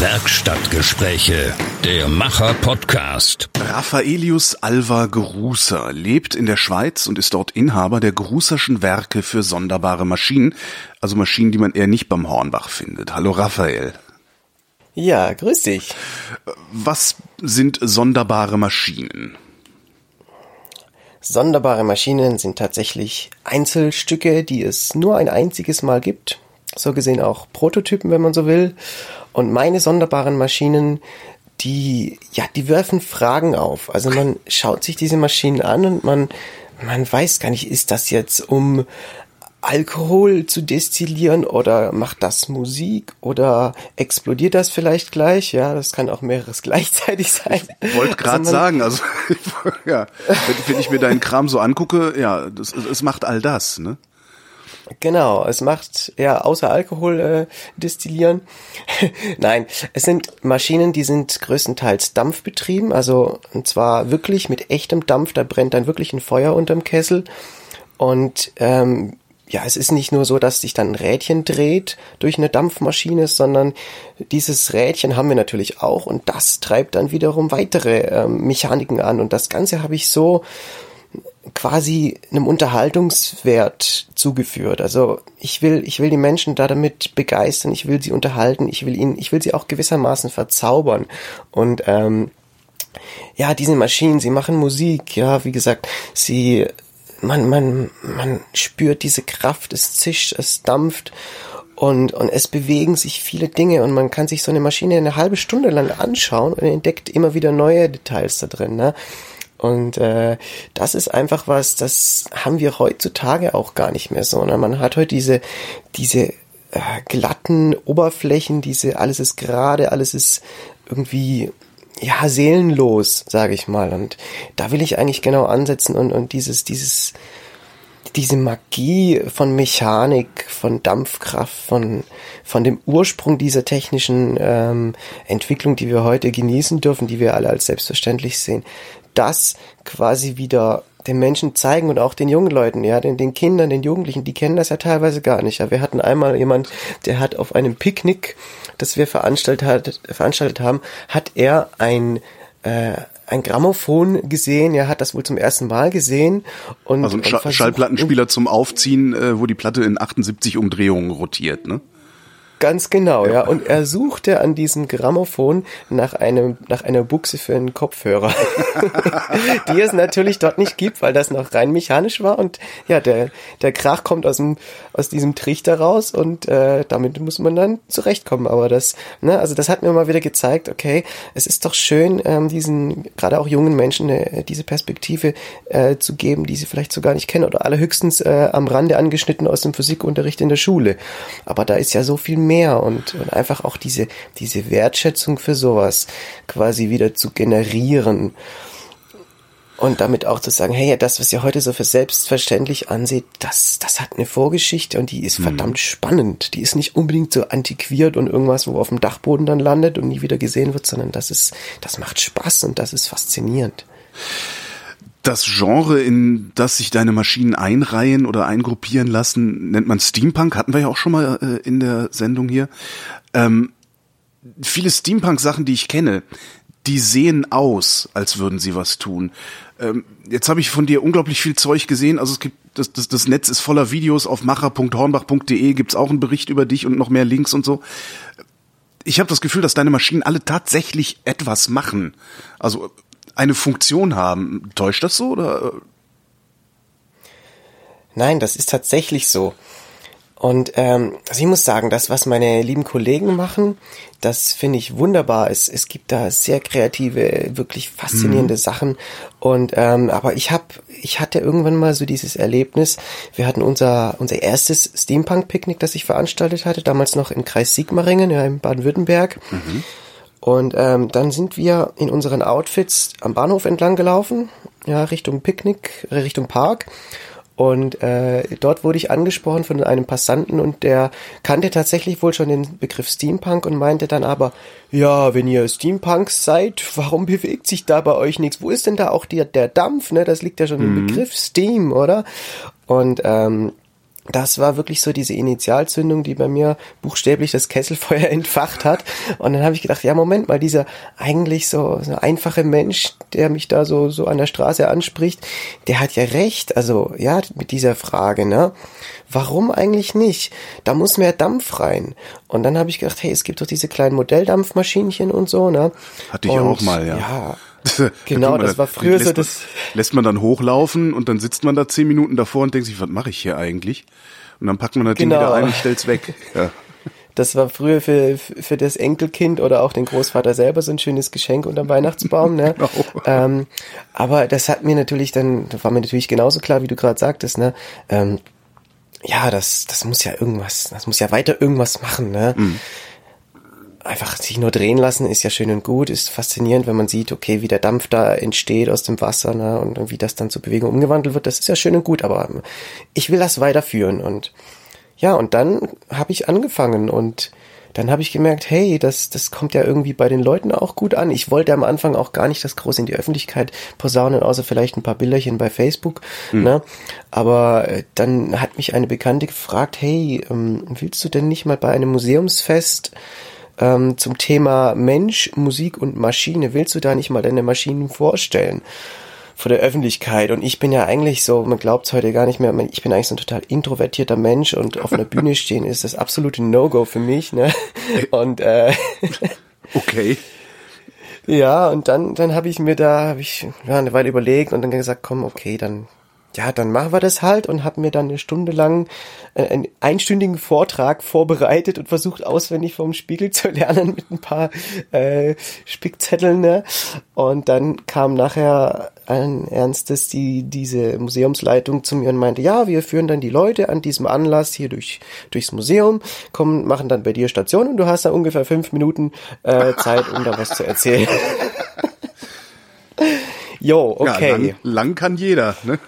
Werkstattgespräche, der Macher-Podcast. Raffaelius Alva Gerußer lebt in der Schweiz und ist dort Inhaber der Gerußerschen Werke für sonderbare Maschinen, also Maschinen, die man eher nicht beim Hornbach findet. Hallo Raphael. Ja, grüß dich. Was sind sonderbare Maschinen? Sonderbare Maschinen sind tatsächlich Einzelstücke, die es nur ein einziges Mal gibt. So gesehen auch Prototypen, wenn man so will. Und meine sonderbaren Maschinen, die, ja, die werfen Fragen auf. Also man schaut sich diese Maschinen an und man, man weiß gar nicht, ist das jetzt um Alkohol zu destillieren oder macht das Musik oder explodiert das vielleicht gleich? Ja, das kann auch mehreres gleichzeitig sein. Ich wollte gerade also sagen, also ja, wenn ich mir deinen Kram so angucke, ja, das, es macht all das, ne? Genau, es macht ja außer Alkohol äh, destillieren. Nein, es sind Maschinen, die sind größtenteils dampfbetrieben, also und zwar wirklich mit echtem Dampf. Da brennt dann wirklich ein Feuer unterm Kessel und ähm, ja, es ist nicht nur so, dass sich dann ein Rädchen dreht durch eine Dampfmaschine, sondern dieses Rädchen haben wir natürlich auch und das treibt dann wiederum weitere ähm, Mechaniken an und das Ganze habe ich so quasi einem Unterhaltungswert zugeführt. Also ich will, ich will die Menschen da damit begeistern, ich will sie unterhalten, ich will ihnen, ich will sie auch gewissermaßen verzaubern. Und ähm, ja, diese Maschinen, sie machen Musik, ja, wie gesagt, sie, man, man, man spürt diese Kraft, es zischt, es dampft und, und es bewegen sich viele Dinge und man kann sich so eine Maschine eine halbe Stunde lang anschauen und entdeckt immer wieder neue Details da drin. Ne? Und äh, das ist einfach was, das haben wir heutzutage auch gar nicht mehr so. Ne? Man hat heute diese, diese äh, glatten Oberflächen, diese, alles ist gerade, alles ist irgendwie ja seelenlos, sage ich mal. Und da will ich eigentlich genau ansetzen und, und dieses, dieses, diese Magie von Mechanik, von Dampfkraft, von, von dem Ursprung dieser technischen ähm, Entwicklung, die wir heute genießen dürfen, die wir alle als selbstverständlich sehen, das quasi wieder den Menschen zeigen und auch den jungen Leuten, ja, den, den Kindern, den Jugendlichen, die kennen das ja teilweise gar nicht. Ja, wir hatten einmal jemand, der hat auf einem Picknick, das wir veranstaltet, hat, veranstaltet haben, hat er ein äh, ein Grammophon gesehen, er hat das wohl zum ersten Mal gesehen und also ein Sch Schallplattenspieler zum Aufziehen, äh, wo die Platte in 78 Umdrehungen rotiert, ne? Ganz genau, ja. Und er suchte an diesem Grammophon nach einem, nach einer Buchse für einen Kopfhörer, die es natürlich dort nicht gibt, weil das noch rein mechanisch war. Und ja, der, der Krach kommt aus dem, aus diesem Trichter raus und äh, damit muss man dann zurechtkommen. Aber das, ne, also das hat mir mal wieder gezeigt, okay, es ist doch schön, ähm, diesen, gerade auch jungen Menschen äh, diese Perspektive äh, zu geben, die sie vielleicht so gar nicht kennen oder allerhöchstens äh, am Rande angeschnitten aus dem Physikunterricht in der Schule. Aber da ist ja so viel mehr und, und einfach auch diese, diese Wertschätzung für sowas quasi wieder zu generieren. Und damit auch zu sagen, hey, das, was ihr heute so für selbstverständlich ansieht, das, das hat eine Vorgeschichte und die ist mhm. verdammt spannend. Die ist nicht unbedingt so antiquiert und irgendwas, wo auf dem Dachboden dann landet und nie wieder gesehen wird, sondern das ist, das macht Spaß und das ist faszinierend das Genre, in das sich deine Maschinen einreihen oder eingruppieren lassen, nennt man Steampunk. Hatten wir ja auch schon mal äh, in der Sendung hier. Ähm, viele Steampunk-Sachen, die ich kenne, die sehen aus, als würden sie was tun. Ähm, jetzt habe ich von dir unglaublich viel Zeug gesehen. Also es gibt das, das, das Netz ist voller Videos. Auf macher.hornbach.de gibt's auch einen Bericht über dich und noch mehr Links und so. Ich habe das Gefühl, dass deine Maschinen alle tatsächlich etwas machen. Also eine Funktion haben. Täuscht das so oder? Nein, das ist tatsächlich so. Und ähm, also ich muss sagen, das, was meine lieben Kollegen machen, das finde ich wunderbar. Es, es gibt da sehr kreative, wirklich faszinierende mhm. Sachen. Und ähm, aber ich habe, ich hatte irgendwann mal so dieses Erlebnis. Wir hatten unser unser erstes Steampunk-Picknick, das ich veranstaltet hatte, damals noch im Kreis Sigmaringen, ja, in Baden-Württemberg. Mhm. Und ähm, dann sind wir in unseren Outfits am Bahnhof entlang gelaufen, ja, Richtung Picknick, äh, Richtung Park. Und äh, dort wurde ich angesprochen von einem Passanten und der kannte tatsächlich wohl schon den Begriff Steampunk und meinte dann aber, ja, wenn ihr Steampunks seid, warum bewegt sich da bei euch nichts? Wo ist denn da auch der, der Dampf? Ne? Das liegt ja schon mhm. im Begriff Steam, oder? Und ähm, das war wirklich so diese Initialzündung, die bei mir buchstäblich das Kesselfeuer entfacht hat. Und dann habe ich gedacht, ja, Moment mal, dieser eigentlich so, so einfache Mensch, der mich da so, so an der Straße anspricht, der hat ja recht. Also, ja, mit dieser Frage, ne? Warum eigentlich nicht? Da muss mehr Dampf rein. Und dann habe ich gedacht, hey, es gibt doch diese kleinen Modelldampfmaschinchen und so, ne? Hatte ich und, auch mal, ja. Ja, Genau, das war früher so das. Man, lässt man dann hochlaufen und dann sitzt man da zehn Minuten davor und denkt sich, was mache ich hier eigentlich? Und dann packt man das genau. Ding wieder ein und stellt's weg. Ja. Das war früher für, für das Enkelkind oder auch den Großvater selber so ein schönes Geschenk unterm Weihnachtsbaum. Ne? genau. ähm, aber das hat mir natürlich dann, da war mir natürlich genauso klar, wie du gerade sagtest, ne? Ähm, ja, das, das muss ja irgendwas, das muss ja weiter irgendwas machen, ne? Mhm einfach sich nur drehen lassen ist ja schön und gut, ist faszinierend, wenn man sieht, okay, wie der Dampf da entsteht aus dem Wasser ne, und wie das dann zur Bewegung umgewandelt wird. Das ist ja schön und gut, aber ich will das weiterführen und ja, und dann habe ich angefangen und dann habe ich gemerkt, hey, das, das kommt ja irgendwie bei den Leuten auch gut an. Ich wollte am Anfang auch gar nicht das groß in die Öffentlichkeit posaunen, außer vielleicht ein paar Bilderchen bei Facebook. Mhm. Ne? Aber äh, dann hat mich eine Bekannte gefragt, hey, ähm, willst du denn nicht mal bei einem Museumsfest ähm, zum Thema Mensch, Musik und Maschine. Willst du da nicht mal deine Maschinen vorstellen? vor der Öffentlichkeit und ich bin ja eigentlich so, man glaubt es heute gar nicht mehr, ich bin eigentlich so ein total introvertierter Mensch und auf einer Bühne stehen ist das absolute No-Go für mich, ne? Und äh, okay. Ja, und dann dann habe ich mir da habe ich ja, eine Weile überlegt und dann gesagt, komm, okay, dann ja, dann machen wir das halt und habe mir dann eine Stunde lang äh, einen einstündigen Vortrag vorbereitet und versucht auswendig vom Spiegel zu lernen mit ein paar äh, Spickzetteln. Ne? Und dann kam nachher ein Ernstes die diese Museumsleitung zu mir und meinte, ja, wir führen dann die Leute an diesem Anlass hier durch durchs Museum, kommen, machen dann bei dir Station und du hast da ungefähr fünf Minuten äh, Zeit, um da was zu erzählen. Jo, okay. Ja, lang, lang kann jeder, ne?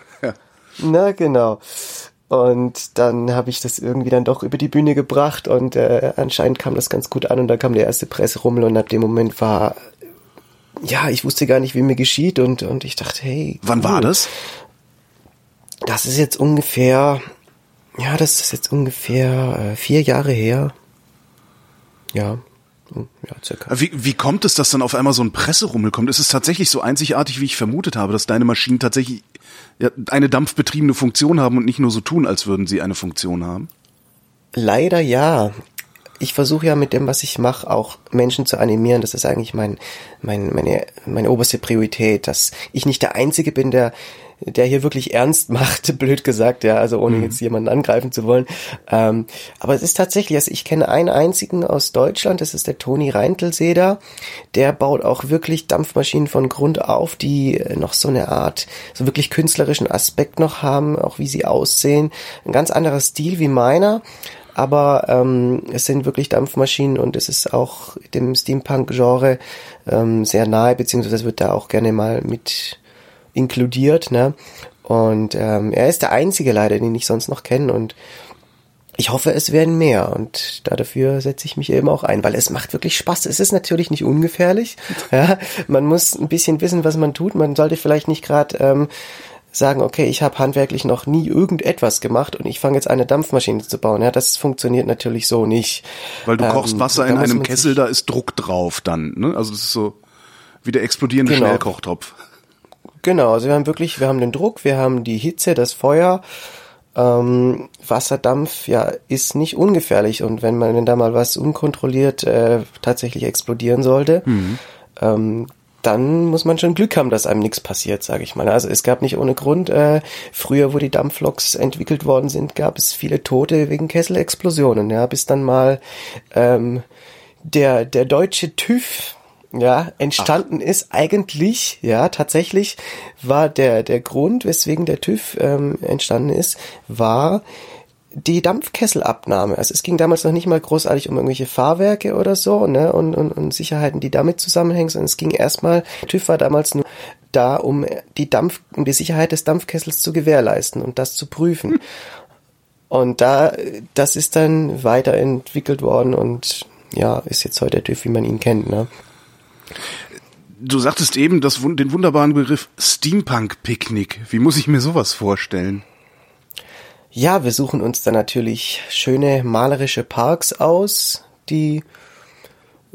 Na, genau. Und dann habe ich das irgendwie dann doch über die Bühne gebracht und äh, anscheinend kam das ganz gut an und dann kam der erste Presserummel und ab dem Moment war, ja, ich wusste gar nicht, wie mir geschieht und, und ich dachte, hey. Wann cool. war das? Das ist jetzt ungefähr, ja, das ist jetzt ungefähr äh, vier Jahre her. Ja, ja, circa. Wie, wie kommt es, dass dann auf einmal so ein Presserummel kommt? Ist es tatsächlich so einzigartig, wie ich vermutet habe, dass deine Maschinen tatsächlich eine dampfbetriebene Funktion haben und nicht nur so tun, als würden sie eine Funktion haben? Leider ja. Ich versuche ja mit dem, was ich mache, auch Menschen zu animieren. Das ist eigentlich mein, mein, meine, meine oberste Priorität, dass ich nicht der Einzige bin, der der hier wirklich ernst macht, blöd gesagt, ja, also ohne mhm. jetzt jemanden angreifen zu wollen. Ähm, aber es ist tatsächlich, also ich kenne einen einzigen aus Deutschland, das ist der Toni Reintelseder, der baut auch wirklich Dampfmaschinen von Grund auf, die noch so eine Art, so wirklich künstlerischen Aspekt noch haben, auch wie sie aussehen. Ein ganz anderer Stil wie meiner aber ähm, es sind wirklich Dampfmaschinen und es ist auch dem Steampunk-Genre ähm, sehr nahe, beziehungsweise wird da auch gerne mal mit inkludiert, ne? Und ähm, er ist der einzige leider, den ich sonst noch kenne und ich hoffe, es werden mehr und dafür setze ich mich eben auch ein, weil es macht wirklich Spaß. Es ist natürlich nicht ungefährlich. Ja, man muss ein bisschen wissen, was man tut. Man sollte vielleicht nicht gerade ähm, sagen, okay, ich habe handwerklich noch nie irgendetwas gemacht und ich fange jetzt eine Dampfmaschine zu bauen. Ja, das funktioniert natürlich so nicht. Weil du ähm, kochst Wasser in einem Kessel, da ist Druck drauf dann. Ne? Also das ist so wie der explodierende genau. Schnellkochtopf. Genau, also wir haben wirklich, wir haben den Druck, wir haben die Hitze, das Feuer. Ähm, Wasserdampf, ja, ist nicht ungefährlich und wenn man, wenn da mal was unkontrolliert äh, tatsächlich explodieren sollte, mhm. ähm, dann muss man schon Glück haben, dass einem nichts passiert, sage ich mal. Also es gab nicht ohne Grund, äh, früher, wo die Dampfloks entwickelt worden sind, gab es viele Tote wegen Kesselexplosionen, ja, bis dann mal ähm, der, der deutsche TÜV ja, entstanden Ach. ist eigentlich, ja, tatsächlich war der, der Grund, weswegen der TÜV ähm, entstanden ist, war die Dampfkesselabnahme. Also es ging damals noch nicht mal großartig um irgendwelche Fahrwerke oder so, ne, und, und, und Sicherheiten, die damit zusammenhängen, sondern es ging erstmal, TÜV war damals nur da, um die Dampf, um die Sicherheit des Dampfkessels zu gewährleisten und das zu prüfen. Hm. Und da, das ist dann weiterentwickelt worden und ja, ist jetzt heute der TÜV, wie man ihn kennt, ne. Du sagtest eben das, den wunderbaren Begriff Steampunk-Picknick. Wie muss ich mir sowas vorstellen? ja, wir suchen uns dann natürlich schöne malerische Parks aus, die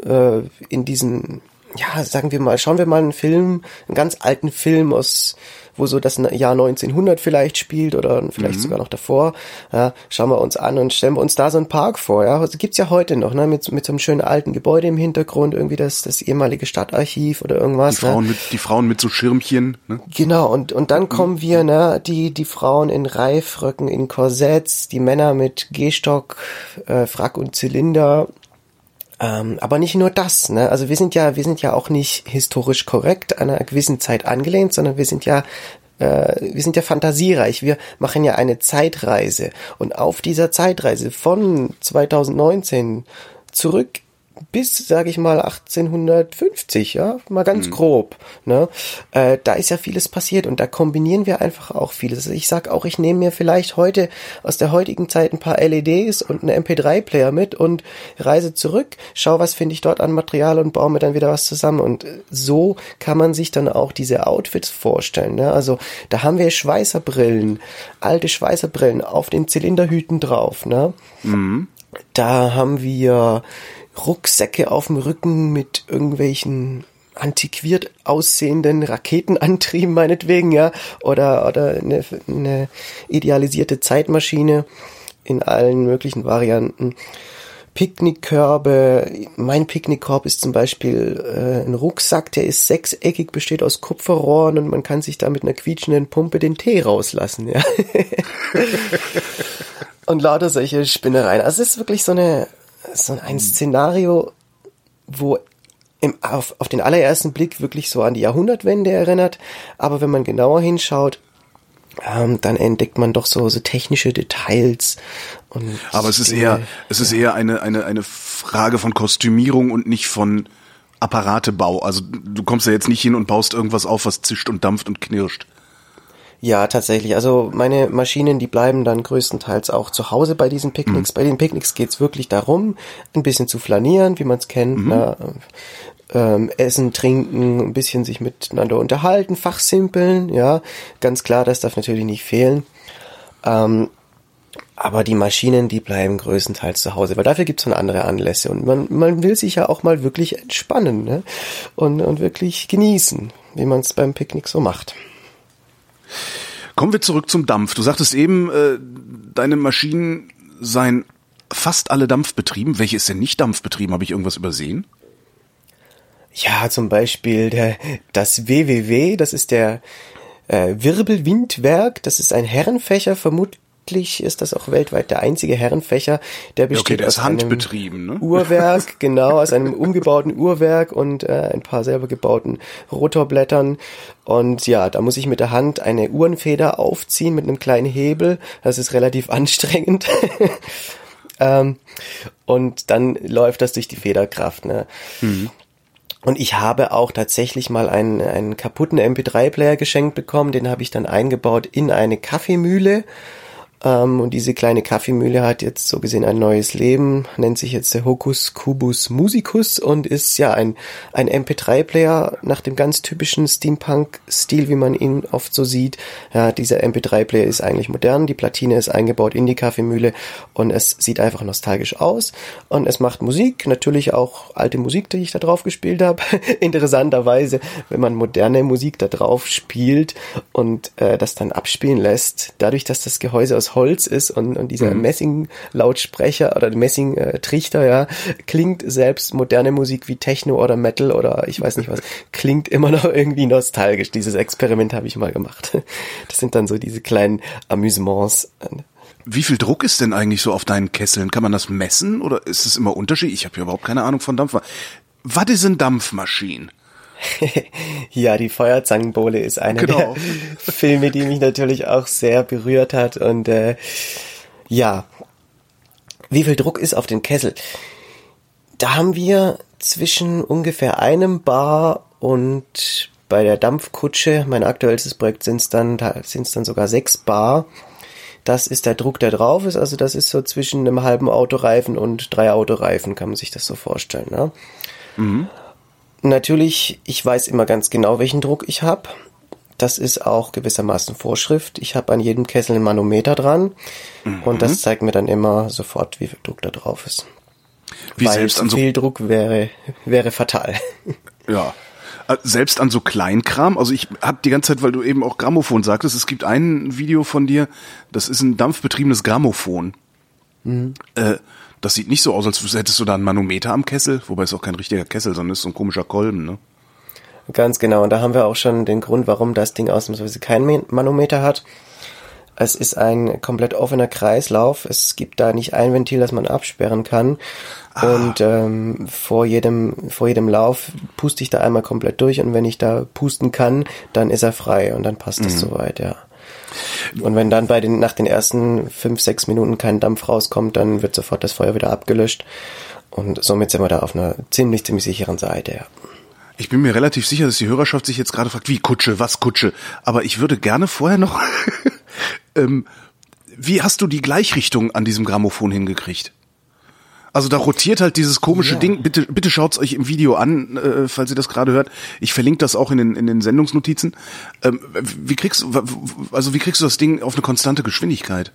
äh, in diesen, ja, sagen wir mal, schauen wir mal einen Film, einen ganz alten Film aus wo so das Jahr 1900 vielleicht spielt oder vielleicht mhm. sogar noch davor. Ja, schauen wir uns an und stellen wir uns da so einen Park vor. Ja, also gibt's ja heute noch, ne, mit, mit so einem schönen alten Gebäude im Hintergrund, irgendwie das, das ehemalige Stadtarchiv oder irgendwas. Die Frauen ne? mit, die Frauen mit so Schirmchen. Ne? Genau. Und und dann kommen wir, ne, die die Frauen in Reifröcken, in Korsetts, die Männer mit Gehstock, äh, Frack und Zylinder ähm, aber nicht nur das, ne? Also wir sind ja, wir sind ja auch nicht historisch korrekt einer gewissen Zeit angelehnt, sondern wir sind ja äh, wir sind ja fantasiereich. Wir machen ja eine Zeitreise und auf dieser Zeitreise von 2019 zurück bis, sage ich mal, 1850, ja, mal ganz mhm. grob. Ne? Äh, da ist ja vieles passiert und da kombinieren wir einfach auch vieles. Also ich sag auch, ich nehme mir vielleicht heute aus der heutigen Zeit ein paar LEDs und einen MP3-Player mit und reise zurück, schau, was finde ich dort an Material und baue mir dann wieder was zusammen. Und so kann man sich dann auch diese Outfits vorstellen. Ne? Also da haben wir Schweißerbrillen, alte Schweißerbrillen auf den Zylinderhüten drauf. Ne? Mhm. Da haben wir Rucksäcke auf dem Rücken mit irgendwelchen antiquiert aussehenden Raketenantrieben meinetwegen, ja, oder, oder eine, eine idealisierte Zeitmaschine in allen möglichen Varianten. Picknickkörbe. Mein Picknickkorb ist zum Beispiel äh, ein Rucksack, der ist sechseckig, besteht aus Kupferrohren und man kann sich da mit einer quietschenden Pumpe den Tee rauslassen. Ja. und lauter solche Spinnereien. Also es ist wirklich so eine so ein Szenario, wo im, auf, auf den allerersten Blick wirklich so an die Jahrhundertwende erinnert, aber wenn man genauer hinschaut, ähm, dann entdeckt man doch so, so technische Details. Und aber es ist eher, es ist eher eine, eine, eine Frage von Kostümierung und nicht von Apparatebau. Also du kommst ja jetzt nicht hin und baust irgendwas auf, was zischt und dampft und knirscht. Ja, tatsächlich. Also meine Maschinen, die bleiben dann größtenteils auch zu Hause bei diesen Picknicks. Mhm. Bei den Picknicks geht's wirklich darum, ein bisschen zu flanieren, wie man es kennt. Mhm. Na, ähm, essen, trinken, ein bisschen sich miteinander unterhalten, fachsimpeln, ja. Ganz klar, das darf natürlich nicht fehlen. Ähm, aber die Maschinen, die bleiben größtenteils zu Hause, weil dafür gibt's dann andere Anlässe und man, man will sich ja auch mal wirklich entspannen ne? und, und wirklich genießen, wie man es beim Picknick so macht. Kommen wir zurück zum Dampf. Du sagtest eben, äh, deine Maschinen seien fast alle dampfbetrieben. Welche ist denn nicht dampfbetrieben? Habe ich irgendwas übersehen? Ja, zum Beispiel der, das WWW, das ist der äh, Wirbelwindwerk, das ist ein Herrenfächer, vermutlich vermutlich ist das auch weltweit der einzige Herrenfächer, der besteht okay, der aus einem ne? Uhrwerk, genau, aus einem umgebauten Uhrwerk und äh, ein paar selber gebauten Rotorblättern. Und ja, da muss ich mit der Hand eine Uhrenfeder aufziehen mit einem kleinen Hebel. Das ist relativ anstrengend. ähm, und dann läuft das durch die Federkraft. Ne? Mhm. Und ich habe auch tatsächlich mal einen, einen kaputten MP3-Player geschenkt bekommen, den habe ich dann eingebaut in eine Kaffeemühle ähm, und diese kleine Kaffeemühle hat jetzt so gesehen ein neues Leben, nennt sich jetzt der Hocus Cubus Musicus und ist ja ein, ein MP3-Player nach dem ganz typischen Steampunk-Stil, wie man ihn oft so sieht. Ja, dieser MP3-Player ist eigentlich modern, die Platine ist eingebaut in die Kaffeemühle und es sieht einfach nostalgisch aus und es macht Musik, natürlich auch alte Musik, die ich da drauf gespielt habe. Interessanterweise, wenn man moderne Musik da drauf spielt und äh, das dann abspielen lässt, dadurch, dass das Gehäuse aus Holz ist und, und dieser mhm. Messing-Lautsprecher oder Messing-Trichter, ja, klingt selbst moderne Musik wie Techno oder Metal oder ich weiß nicht was, klingt immer noch irgendwie nostalgisch. Dieses Experiment habe ich mal gemacht. Das sind dann so diese kleinen Amüsements. Wie viel Druck ist denn eigentlich so auf deinen Kesseln? Kann man das messen oder ist es immer unterschiedlich? Ich habe hier überhaupt keine Ahnung von Dampf. Was ist ein Dampfmaschine? Ja, die Feuerzangenbowle ist einer genau. der Filme, die mich natürlich auch sehr berührt hat. Und äh, ja, wie viel Druck ist auf den Kessel? Da haben wir zwischen ungefähr einem Bar und bei der Dampfkutsche, mein aktuellstes Projekt sind es dann, sind es dann sogar sechs Bar. Das ist der Druck, der drauf ist. Also das ist so zwischen einem halben Autoreifen und drei Autoreifen, kann man sich das so vorstellen. Ne? Mhm. Natürlich, ich weiß immer ganz genau, welchen Druck ich habe. Das ist auch gewissermaßen Vorschrift. Ich habe an jedem Kessel ein Manometer dran mhm. und das zeigt mir dann immer sofort, wie viel Druck da drauf ist. Wie Weil selbst an so viel Druck wäre wäre fatal. Ja. Äh, selbst an so Kleinkram, also ich habe die ganze Zeit, weil du eben auch Grammophon sagtest, es gibt ein Video von dir, das ist ein dampfbetriebenes Grammophon. Mhm. Äh, das sieht nicht so aus, als hättest du da ein Manometer am Kessel, wobei es auch kein richtiger Kessel, sondern ist so ein komischer Kolben, ne? Ganz genau. Und da haben wir auch schon den Grund, warum das Ding ausnahmsweise kein Manometer hat. Es ist ein komplett offener Kreislauf. Es gibt da nicht ein Ventil, das man absperren kann. Ah. Und ähm, vor jedem vor jedem Lauf puste ich da einmal komplett durch. Und wenn ich da pusten kann, dann ist er frei und dann passt mhm. das soweit, ja. Und wenn dann bei den nach den ersten fünf sechs Minuten kein Dampf rauskommt, dann wird sofort das Feuer wieder abgelöscht. Und somit sind wir da auf einer ziemlich ziemlich sicheren Seite, ja. Ich bin mir relativ sicher, dass die Hörerschaft sich jetzt gerade fragt, wie Kutsche, was Kutsche. Aber ich würde gerne vorher noch, ähm, wie hast du die Gleichrichtung an diesem Grammophon hingekriegt? Also da rotiert halt dieses komische ja. Ding. Bitte, bitte schaut's euch im Video an, äh, falls ihr das gerade hört. Ich verlinke das auch in den in den Sendungsnotizen. Ähm, wie kriegst du, also wie kriegst du das Ding auf eine konstante Geschwindigkeit?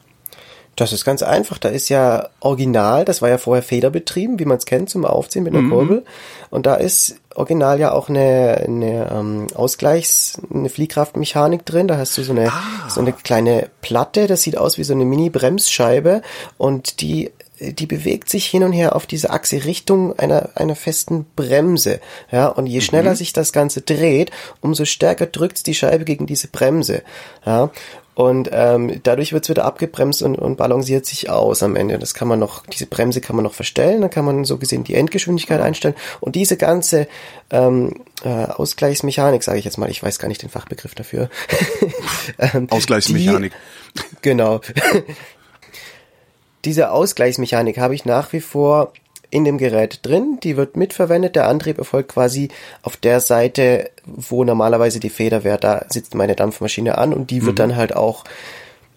Das ist ganz einfach. Da ist ja original, das war ja vorher Federbetrieben, wie man es kennt, zum Aufziehen mit einer mhm. Kurbel. Und da ist original ja auch eine, eine ähm, Ausgleichs-, eine Fliehkraftmechanik drin. Da hast du so eine, ah. so eine kleine Platte, das sieht aus wie so eine Mini-Bremsscheibe und die die bewegt sich hin und her auf diese Achse Richtung einer, einer festen Bremse. Ja, und je schneller mhm. sich das Ganze dreht, umso stärker drückt die Scheibe gegen diese Bremse. Ja, und ähm, dadurch wird es wieder abgebremst und, und balanciert sich aus am Ende. Das kann man noch, diese Bremse kann man noch verstellen, dann kann man so gesehen die Endgeschwindigkeit einstellen. Und diese ganze ähm, äh, Ausgleichsmechanik, sage ich jetzt mal, ich weiß gar nicht den Fachbegriff dafür. ähm, Ausgleichsmechanik. Die, genau. Diese Ausgleichsmechanik habe ich nach wie vor in dem Gerät drin, die wird mitverwendet. Der Antrieb erfolgt quasi auf der Seite, wo normalerweise die Feder wäre. Da sitzt meine Dampfmaschine an und die wird mhm. dann halt auch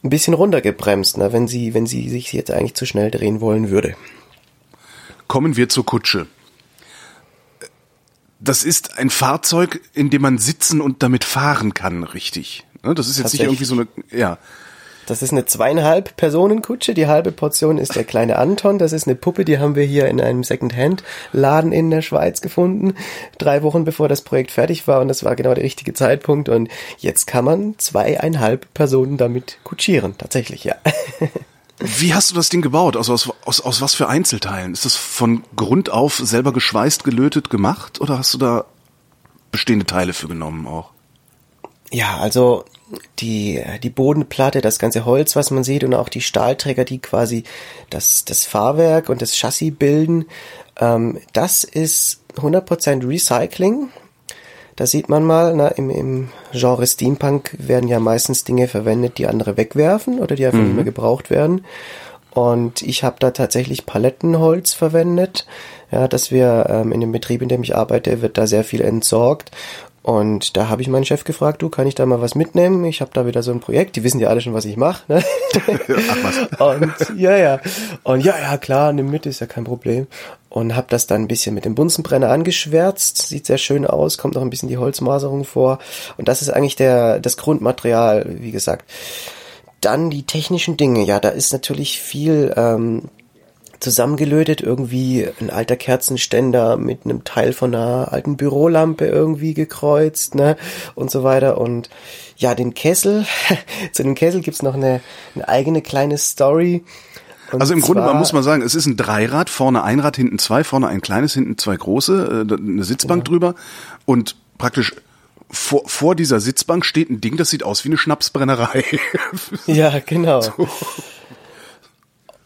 ein bisschen runtergebremst, ne, wenn sie, wenn sie sich jetzt eigentlich zu schnell drehen wollen würde. Kommen wir zur Kutsche. Das ist ein Fahrzeug, in dem man sitzen und damit fahren kann, richtig. Ne, das ist jetzt nicht irgendwie so eine, ja. Das ist eine zweieinhalb Personen Kutsche. Die halbe Portion ist der kleine Anton. Das ist eine Puppe, die haben wir hier in einem Secondhand-Laden in der Schweiz gefunden. Drei Wochen bevor das Projekt fertig war und das war genau der richtige Zeitpunkt. Und jetzt kann man zweieinhalb Personen damit kutschieren. Tatsächlich, ja. Wie hast du das Ding gebaut? Also aus, aus, aus was für Einzelteilen? Ist das von Grund auf selber geschweißt, gelötet gemacht oder hast du da bestehende Teile für genommen auch? Ja, also die, die Bodenplatte, das ganze Holz, was man sieht und auch die Stahlträger, die quasi das, das Fahrwerk und das Chassis bilden, ähm, das ist 100% Recycling. Da sieht man mal, na, im, im Genre Steampunk werden ja meistens Dinge verwendet, die andere wegwerfen oder die einfach mhm. nicht mehr gebraucht werden. Und ich habe da tatsächlich Palettenholz verwendet. Ja, dass wir ähm, in dem Betrieb, in dem ich arbeite, wird da sehr viel entsorgt. Und da habe ich meinen Chef gefragt, du, kann ich da mal was mitnehmen? Ich habe da wieder so ein Projekt, die wissen ja alle schon, was ich mache. Ne? Ach was. Und ja, ja. Und ja, ja, klar, nimm mit, ist ja kein Problem. Und habe das dann ein bisschen mit dem Bunsenbrenner angeschwärzt, sieht sehr schön aus, kommt noch ein bisschen die Holzmaserung vor. Und das ist eigentlich der das Grundmaterial, wie gesagt. Dann die technischen Dinge, ja, da ist natürlich viel ähm, zusammengelötet, irgendwie ein alter Kerzenständer mit einem Teil von einer alten Bürolampe irgendwie gekreuzt, ne, und so weiter. Und ja, den Kessel, zu dem Kessel gibt's noch eine, eine eigene kleine Story. Und also im Grunde man muss man sagen, es ist ein Dreirad, vorne ein Rad, hinten zwei, vorne ein kleines, hinten zwei große, äh, eine Sitzbank ja. drüber und praktisch vor, vor dieser Sitzbank steht ein Ding, das sieht aus wie eine Schnapsbrennerei. Ja, genau. So.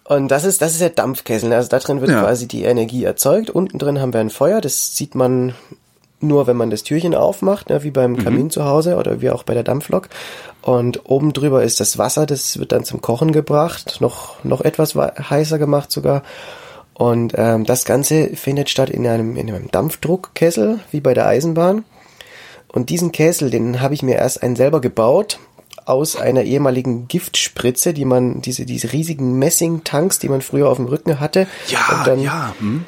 Und das ist, das ist der Dampfkessel. Also da drin wird ja. quasi die Energie erzeugt. Unten drin haben wir ein Feuer. Das sieht man nur, wenn man das Türchen aufmacht, ne, wie beim mhm. Kamin zu Hause oder wie auch bei der Dampflok. Und oben drüber ist das Wasser. Das wird dann zum Kochen gebracht. Noch, noch etwas heißer gemacht sogar. Und ähm, das Ganze findet statt in einem, in einem Dampfdruckkessel, wie bei der Eisenbahn. Und diesen Kessel, den habe ich mir erst einen selber gebaut aus einer ehemaligen Giftspritze, die man, diese, diese riesigen Messing-Tanks, die man früher auf dem Rücken hatte. Ja, und dann, ja. Hm.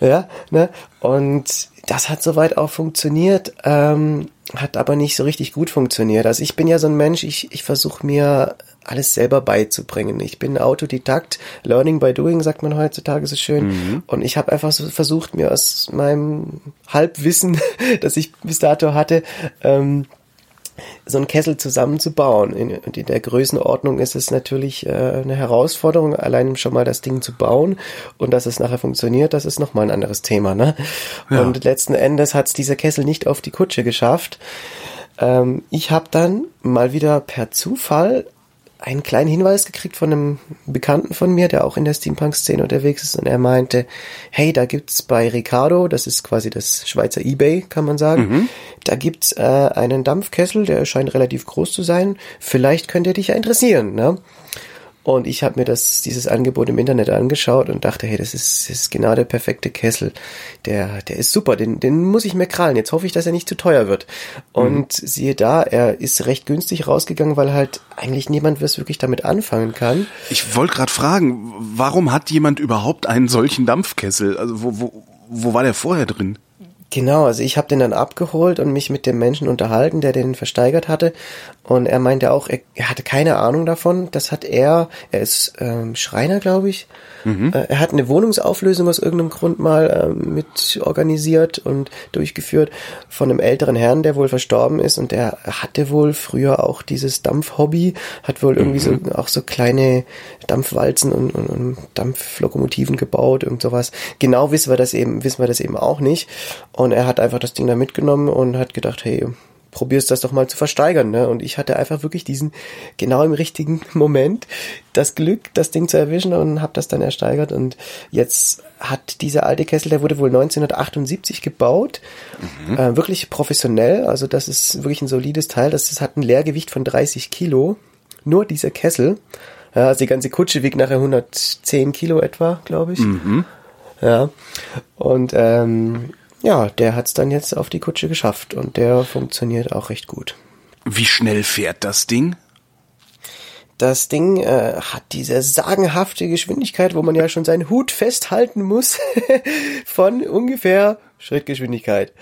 Ja, ne? Und das hat soweit auch funktioniert, ähm, hat aber nicht so richtig gut funktioniert. Also ich bin ja so ein Mensch, ich, ich versuche mir alles selber beizubringen. Ich bin Autodidakt, Learning by Doing, sagt man heutzutage so schön. Mhm. Und ich habe einfach so versucht, mir aus meinem Halbwissen, das ich bis dato hatte, ähm, so einen Kessel zusammenzubauen. In, in der Größenordnung ist es natürlich äh, eine Herausforderung, allein schon mal das Ding zu bauen und dass es nachher funktioniert, das ist nochmal ein anderes Thema. Ne? Ja. Und letzten Endes hat es dieser Kessel nicht auf die Kutsche geschafft. Ähm, ich habe dann mal wieder per Zufall einen kleinen Hinweis gekriegt von einem Bekannten von mir, der auch in der Steampunk-Szene unterwegs ist und er meinte, hey, da gibt's bei Ricardo, das ist quasi das Schweizer Ebay, kann man sagen, mhm. da gibt's äh, einen Dampfkessel, der scheint relativ groß zu sein, vielleicht könnte dich ja interessieren, ne? Und ich habe mir das, dieses Angebot im Internet angeschaut und dachte, hey, das ist, das ist genau der perfekte Kessel. Der, der ist super, den, den muss ich mir krallen. Jetzt hoffe ich, dass er nicht zu teuer wird. Und mhm. siehe da, er ist recht günstig rausgegangen, weil halt eigentlich niemand was wirklich damit anfangen kann. Ich wollte gerade fragen, warum hat jemand überhaupt einen solchen Dampfkessel? Also wo, wo, wo war der vorher drin? Genau, also ich habe den dann abgeholt und mich mit dem Menschen unterhalten, der den versteigert hatte. Und er meinte auch, er, hatte keine Ahnung davon. Das hat er, er ist ähm, Schreiner, glaube ich. Mhm. Äh, er hat eine Wohnungsauflösung aus irgendeinem Grund mal ähm, mit organisiert und durchgeführt von einem älteren Herrn, der wohl verstorben ist. Und der hatte wohl früher auch dieses Dampfhobby, hat wohl irgendwie mhm. so auch so kleine Dampfwalzen und, und, und Dampflokomotiven gebaut, irgend sowas. Genau wissen wir das eben, wissen wir das eben auch nicht. Und er hat einfach das Ding da mitgenommen und hat gedacht, hey, probierst das doch mal zu versteigern. Ne? Und ich hatte einfach wirklich diesen, genau im richtigen Moment, das Glück, das Ding zu erwischen und habe das dann ersteigert. Und jetzt hat dieser alte Kessel, der wurde wohl 1978 gebaut, mhm. äh, wirklich professionell. Also das ist wirklich ein solides Teil. Das, das hat ein Leergewicht von 30 Kilo. Nur dieser Kessel. Ja, also die ganze Kutsche wiegt nachher 110 Kilo etwa, glaube ich. Mhm. Ja. Und ähm, ja, der hat's dann jetzt auf die Kutsche geschafft und der funktioniert auch recht gut. Wie schnell fährt das Ding? Das Ding äh, hat diese sagenhafte Geschwindigkeit, wo man ja schon seinen Hut festhalten muss, von ungefähr Schrittgeschwindigkeit.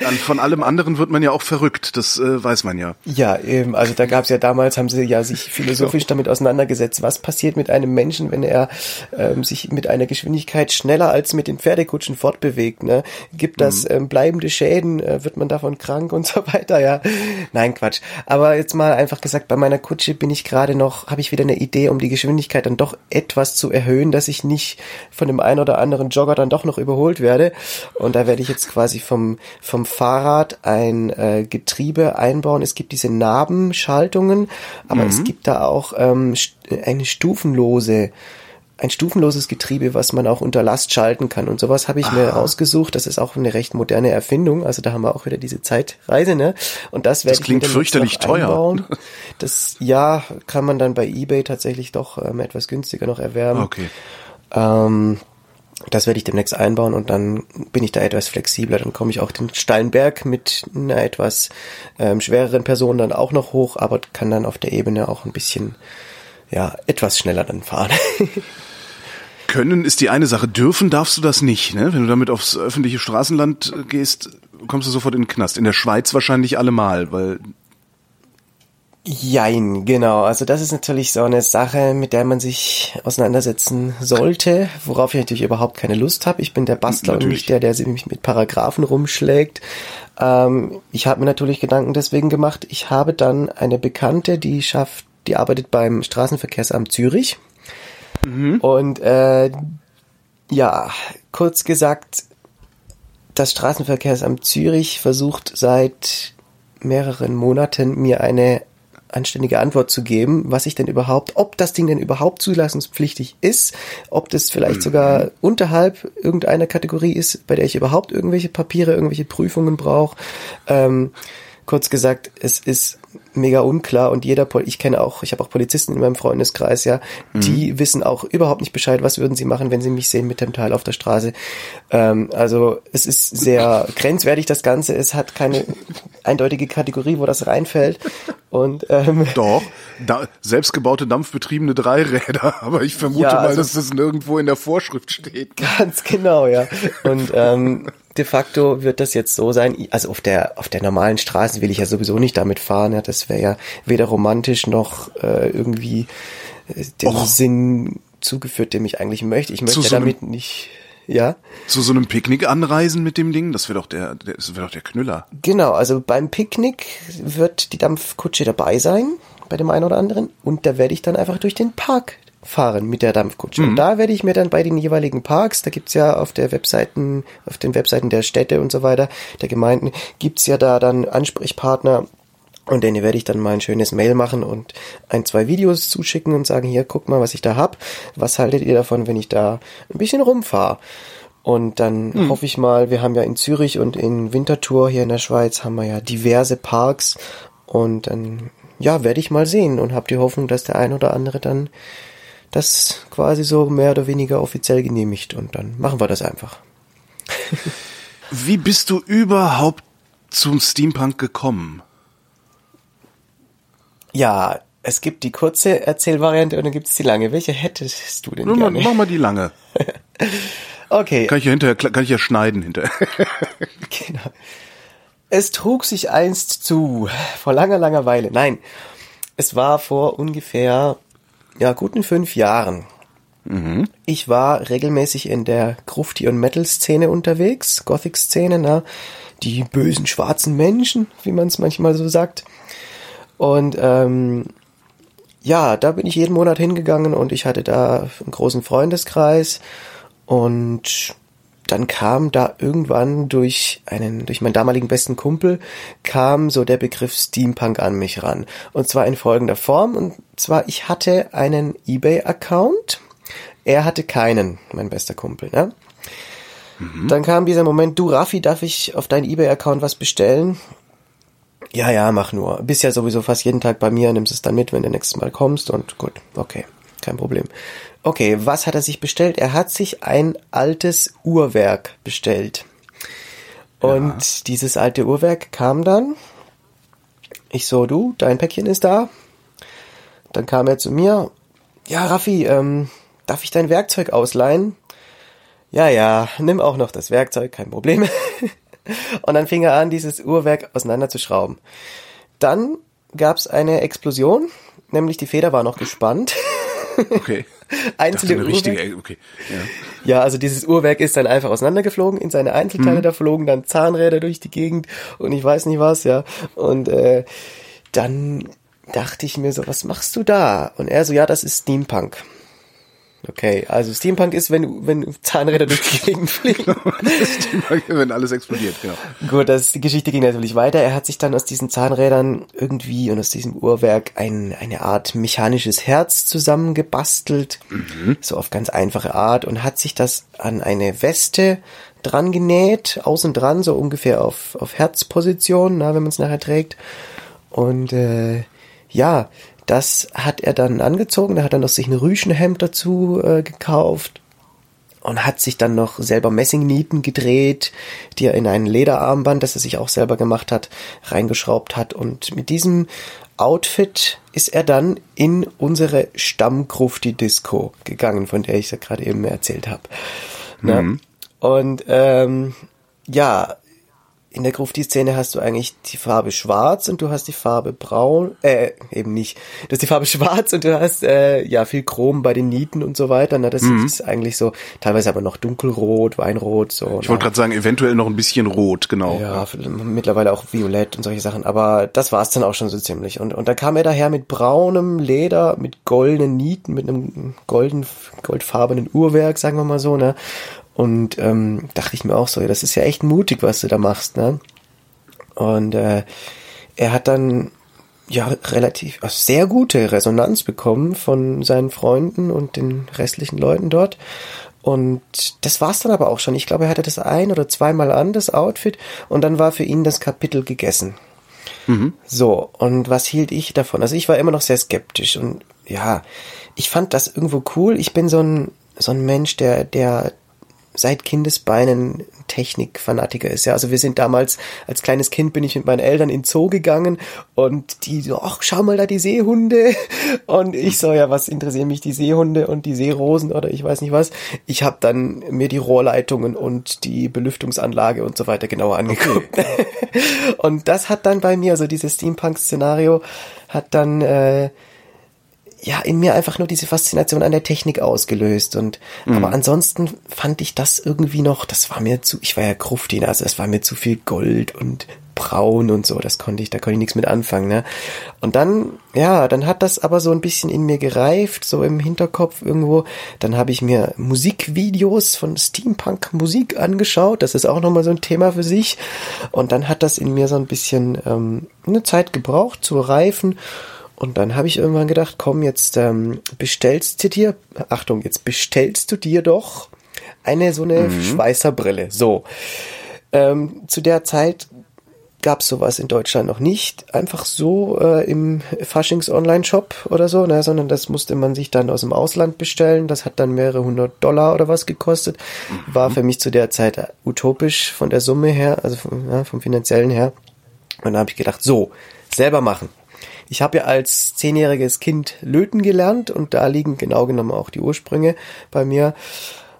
Dann von allem anderen wird man ja auch verrückt, das äh, weiß man ja. Ja, eben, also da gab es ja damals, haben sie ja sich philosophisch damit auseinandergesetzt, was passiert mit einem Menschen, wenn er ähm, sich mit einer Geschwindigkeit schneller als mit den Pferdekutschen fortbewegt. Ne? Gibt das mhm. ähm, bleibende Schäden, äh, wird man davon krank und so weiter, ja. Nein, Quatsch. Aber jetzt mal einfach gesagt, bei meiner Kutsche bin ich gerade noch, habe ich wieder eine Idee, um die Geschwindigkeit dann doch etwas zu erhöhen, dass ich nicht von dem einen oder anderen Jogger dann doch noch überholt werde. Und da werde ich jetzt quasi vom vom Fahrrad ein äh, Getriebe einbauen. Es gibt diese Nabenschaltungen, aber mhm. es gibt da auch ähm, eine stufenlose ein stufenloses Getriebe, was man auch unter Last schalten kann. Und sowas habe ich ah. mir rausgesucht. Das ist auch eine recht moderne Erfindung. Also da haben wir auch wieder diese Zeitreise, ne? Und das werde das klingt ich mir fürchterlich teuer. Einbauen. Das ja kann man dann bei eBay tatsächlich doch ähm, etwas günstiger noch erwerben. Okay. Ähm, das werde ich demnächst einbauen und dann bin ich da etwas flexibler. Dann komme ich auch den steilen Berg mit einer etwas ähm, schwereren Person dann auch noch hoch, aber kann dann auf der Ebene auch ein bisschen, ja, etwas schneller dann fahren. Können ist die eine Sache, dürfen darfst du das nicht. Ne? Wenn du damit aufs öffentliche Straßenland gehst, kommst du sofort in den Knast. In der Schweiz wahrscheinlich allemal, weil Jein, genau. Also das ist natürlich so eine Sache, mit der man sich auseinandersetzen sollte, worauf ich natürlich überhaupt keine Lust habe. Ich bin der Bastler natürlich. und nicht der, der sich mit Paragraphen rumschlägt. Ähm, ich habe mir natürlich Gedanken deswegen gemacht. Ich habe dann eine Bekannte, die schafft, die arbeitet beim Straßenverkehrsamt Zürich. Mhm. Und äh, ja, kurz gesagt, das Straßenverkehrsamt Zürich versucht seit mehreren Monaten mir eine anständige Antwort zu geben, was ich denn überhaupt, ob das Ding denn überhaupt zulassungspflichtig ist, ob das vielleicht mhm. sogar unterhalb irgendeiner Kategorie ist, bei der ich überhaupt irgendwelche Papiere, irgendwelche Prüfungen brauche. Ähm, kurz gesagt, es ist mega unklar und jeder, Pol ich kenne auch, ich habe auch Polizisten in meinem Freundeskreis, ja, die wissen auch überhaupt nicht Bescheid, was würden sie machen, wenn sie mich sehen mit dem Teil auf der Straße. Ähm, also es ist sehr grenzwertig das Ganze, es hat keine eindeutige Kategorie, wo das reinfällt und ähm, Doch, da, selbstgebaute dampfbetriebene Dreiräder, aber ich vermute Ja, mal, also- dass das nirgendwo in der Vorschrift steht. Ganz genau, ja. Und ähm, de facto wird das jetzt so sein. Also auf der auf der normalen Straße will ich ja sowieso nicht damit fahren. Ja, das wäre ja weder romantisch noch äh, irgendwie äh, dem Och. Sinn zugeführt, den ich eigentlich möchte. Ich möchte so damit nicht. Ja, Zu so einem Picknick anreisen mit dem Ding, das wäre doch der, der das wäre doch der Knüller. genau. Also beim Picknick wird die Dampfkutsche dabei sein bei dem einen oder anderen und da werde ich dann einfach durch den Park fahren mit der Dampfkutsche. Und da werde ich mir dann bei den jeweiligen Parks, da gibt's ja auf der Webseiten, auf den Webseiten der Städte und so weiter, der Gemeinden, gibt's ja da dann Ansprechpartner und denen werde ich dann mal ein schönes Mail machen und ein, zwei Videos zuschicken und sagen, hier, guck mal, was ich da hab. Was haltet ihr davon, wenn ich da ein bisschen rumfahre? Und dann hoffe ich mal, wir haben ja in Zürich und in Winterthur hier in der Schweiz haben wir ja diverse Parks und dann ja, werde ich mal sehen und habe die Hoffnung, dass der ein oder andere dann das quasi so mehr oder weniger offiziell genehmigt und dann machen wir das einfach. Wie bist du überhaupt zum Steampunk gekommen? Ja, es gibt die kurze Erzählvariante und dann gibt es die lange. Welche hättest du denn mal, gerne? mach mal die lange. Okay, Kann ich ja hinterher, kann ich ja schneiden hinterher. Genau. Es trug sich einst zu, vor langer, langer Weile. Nein, es war vor ungefähr, ja, guten fünf Jahren. Ich war regelmäßig in der Grufti- und Metal-Szene unterwegs, Gothic-Szene, na, die bösen schwarzen Menschen, wie man es manchmal so sagt. Und ähm, ja, da bin ich jeden Monat hingegangen und ich hatte da einen großen Freundeskreis und dann kam da irgendwann durch einen, durch meinen damaligen besten Kumpel, kam so der Begriff Steampunk an mich ran. Und zwar in folgender Form. Und zwar, ich hatte einen Ebay-Account. Er hatte keinen, mein bester Kumpel, ne? Dann kam dieser Moment, du Raffi, darf ich auf deinen Ebay-Account was bestellen? Ja, ja, mach nur. Bist ja sowieso fast jeden Tag bei mir, nimmst es dann mit, wenn du nächstes Mal kommst und gut, okay, kein Problem. Okay, was hat er sich bestellt? Er hat sich ein altes Uhrwerk bestellt. Und dieses alte Uhrwerk kam dann. Ich so, du, dein Päckchen ist da. Dann kam er zu mir. Ja, Raffi, ähm, darf ich dein Werkzeug ausleihen? Ja, ja, nimm auch noch das Werkzeug, kein Problem. Und dann fing er an, dieses Uhrwerk auseinanderzuschrauben. Dann gab's eine Explosion, nämlich die Feder war noch gespannt. Okay. Einzelne Dachte, richtige, okay. Ja. ja, also dieses Uhrwerk ist dann einfach auseinandergeflogen in seine Einzelteile, da flogen dann Zahnräder durch die Gegend und ich weiß nicht was, ja. Und äh, dann dachte ich mir so, was machst du da? Und er so, ja, das ist Steampunk. Okay, also Steampunk ist, wenn, wenn Zahnräder durch die Gegend fliegen. Wenn alles explodiert, genau. Gut, das, die Geschichte ging natürlich weiter. Er hat sich dann aus diesen Zahnrädern irgendwie und aus diesem Uhrwerk ein, eine Art mechanisches Herz zusammengebastelt, so auf ganz einfache Art und hat sich das an eine Weste dran genäht, außen dran, so ungefähr auf, auf Herzposition, na, wenn man es nachher trägt. Und äh, ja, das hat er dann angezogen, da hat er noch sich ein Rüschenhemd dazu äh, gekauft und hat sich dann noch selber Messingnieten gedreht, die er in ein Lederarmband, das er sich auch selber gemacht hat, reingeschraubt hat. Und mit diesem Outfit ist er dann in unsere Stammgrufti-Disco gegangen, von der ich ja gerade eben erzählt habe. Ne? Und ähm, ja, in der Grufti-Szene hast du eigentlich die Farbe schwarz und du hast die Farbe braun, äh, eben nicht. Du hast die Farbe schwarz und du hast, äh, ja, viel Chrom bei den Nieten und so weiter. Na, das ist eigentlich so, teilweise aber noch dunkelrot, Weinrot, so. Ich wollte gerade sagen, eventuell noch ein bisschen rot, genau. Ja, mittlerweile auch violett und solche Sachen, aber das war's dann auch schon so ziemlich. Und, und da kam er daher mit braunem Leder, mit goldenen Nieten, mit einem golden, goldfarbenen Uhrwerk, sagen wir mal so, ne? Und ähm, dachte ich mir auch so, ja, das ist ja echt mutig, was du da machst, ne? Und äh, er hat dann ja relativ also sehr gute Resonanz bekommen von seinen Freunden und den restlichen Leuten dort. Und das war's dann aber auch schon. Ich glaube, er hatte das ein oder zweimal an, das Outfit, und dann war für ihn das Kapitel gegessen. So, und was hielt ich davon? Also ich war immer noch sehr skeptisch und ja, ich fand das irgendwo cool. Ich bin so ein, so ein Mensch, der, der seit Kindesbeinen Technikfanatiker ist. Ja, also wir sind damals als kleines Kind bin ich mit meinen Eltern in Zoo gegangen und die so, ach schau mal da die Seehunde und ich so, ja, was interessieren mich die Seehunde und die Seerosen oder ich weiß nicht was. Ich habe dann mir die Rohrleitungen und die Belüftungsanlage und so weiter genauer angeguckt. Okay. und das hat dann bei mir, also dieses Steampunk-Szenario hat dann äh, ja, in mir einfach nur diese Faszination an der Technik ausgelöst. Und mhm. aber ansonsten fand ich das irgendwie noch, das war mir zu, ich war ja Kruftin, also es war mir zu viel Gold und braun und so, das konnte ich, da konnte ich nichts mit anfangen, ne? Und dann, ja, dann hat das aber so ein bisschen in mir gereift, so im Hinterkopf irgendwo. Dann habe ich mir Musikvideos von Steampunk Musik angeschaut, das ist auch nochmal so ein Thema für sich. Und dann hat das in mir so ein bisschen ähm, eine Zeit gebraucht zu reifen. Und dann habe ich irgendwann gedacht, komm, jetzt ähm, bestellst du dir, Achtung, jetzt bestellst du dir doch eine so eine mhm. Schweißerbrille. So. Ähm, zu der Zeit gab es sowas in Deutschland noch nicht, einfach so äh, im Faschings Online-Shop oder so, ne, sondern das musste man sich dann aus dem Ausland bestellen. Das hat dann mehrere hundert Dollar oder was gekostet. Mhm. War für mich zu der Zeit utopisch von der Summe her, also vom, ja, vom finanziellen her. Und dann habe ich gedacht, so, selber machen. Ich habe ja als zehnjähriges Kind löten gelernt und da liegen genau genommen auch die Ursprünge bei mir.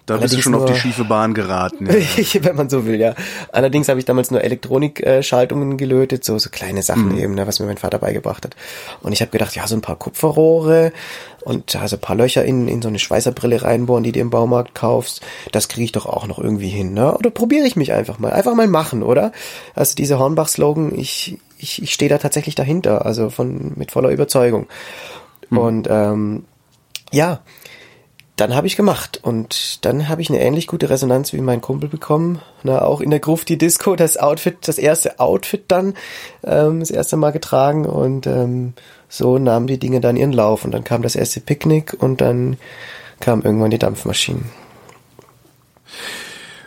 Da bist du schon auf die schiefe Bahn geraten. Ja. wenn man so will, ja. Allerdings habe ich damals nur Elektronikschaltungen gelötet, so, so kleine Sachen mhm. eben, ne, was mir mein Vater beigebracht hat. Und ich habe gedacht, ja, so ein paar Kupferrohre und also ein paar Löcher in, in so eine Schweißerbrille reinbohren, die du im Baumarkt kaufst, das kriege ich doch auch noch irgendwie hin, ne? Oder probiere ich mich einfach mal. Einfach mal machen, oder? Also diese Hornbach-Slogan, ich, ich, ich stehe da tatsächlich dahinter, also von mit voller Überzeugung. Mhm. Und ähm, ja, dann habe ich gemacht und dann habe ich eine ähnlich gute Resonanz wie mein Kumpel bekommen. Na, auch in der Gruft die Disco, das Outfit, das erste Outfit dann ähm, das erste Mal getragen und ähm, so nahmen die Dinge dann ihren Lauf und dann kam das erste Picknick und dann kam irgendwann die Dampfmaschinen.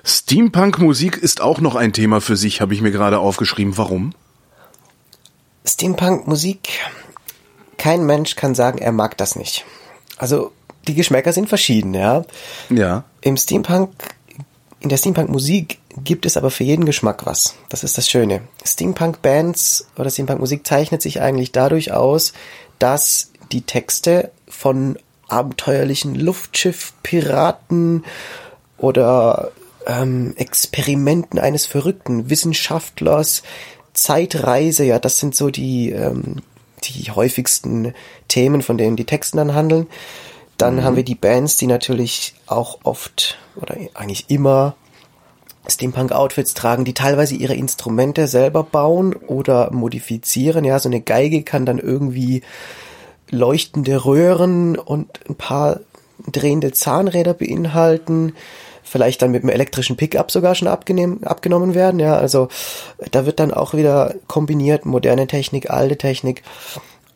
Steampunk-Musik ist auch noch ein Thema für sich, habe ich mir gerade aufgeschrieben. Warum? Steampunk-Musik, kein Mensch kann sagen, er mag das nicht. Also die Geschmäcker sind verschieden, ja. Ja. Im Steampunk, in der Steampunk-Musik gibt es aber für jeden Geschmack was. Das ist das Schöne. Steampunk-Bands oder Steampunk-Musik zeichnet sich eigentlich dadurch aus, dass die Texte von abenteuerlichen Luftschiff-Piraten oder ähm, Experimenten eines verrückten Wissenschaftlers Zeitreise, ja, das sind so die, ähm, die häufigsten Themen, von denen die Texten dann handeln. Dann mhm. haben wir die Bands, die natürlich auch oft oder eigentlich immer Steampunk-Outfits tragen, die teilweise ihre Instrumente selber bauen oder modifizieren. Ja, so eine Geige kann dann irgendwie leuchtende Röhren und ein paar drehende Zahnräder beinhalten vielleicht dann mit einem elektrischen Pickup sogar schon abgenommen werden. Ja, also da wird dann auch wieder kombiniert moderne Technik, alte Technik.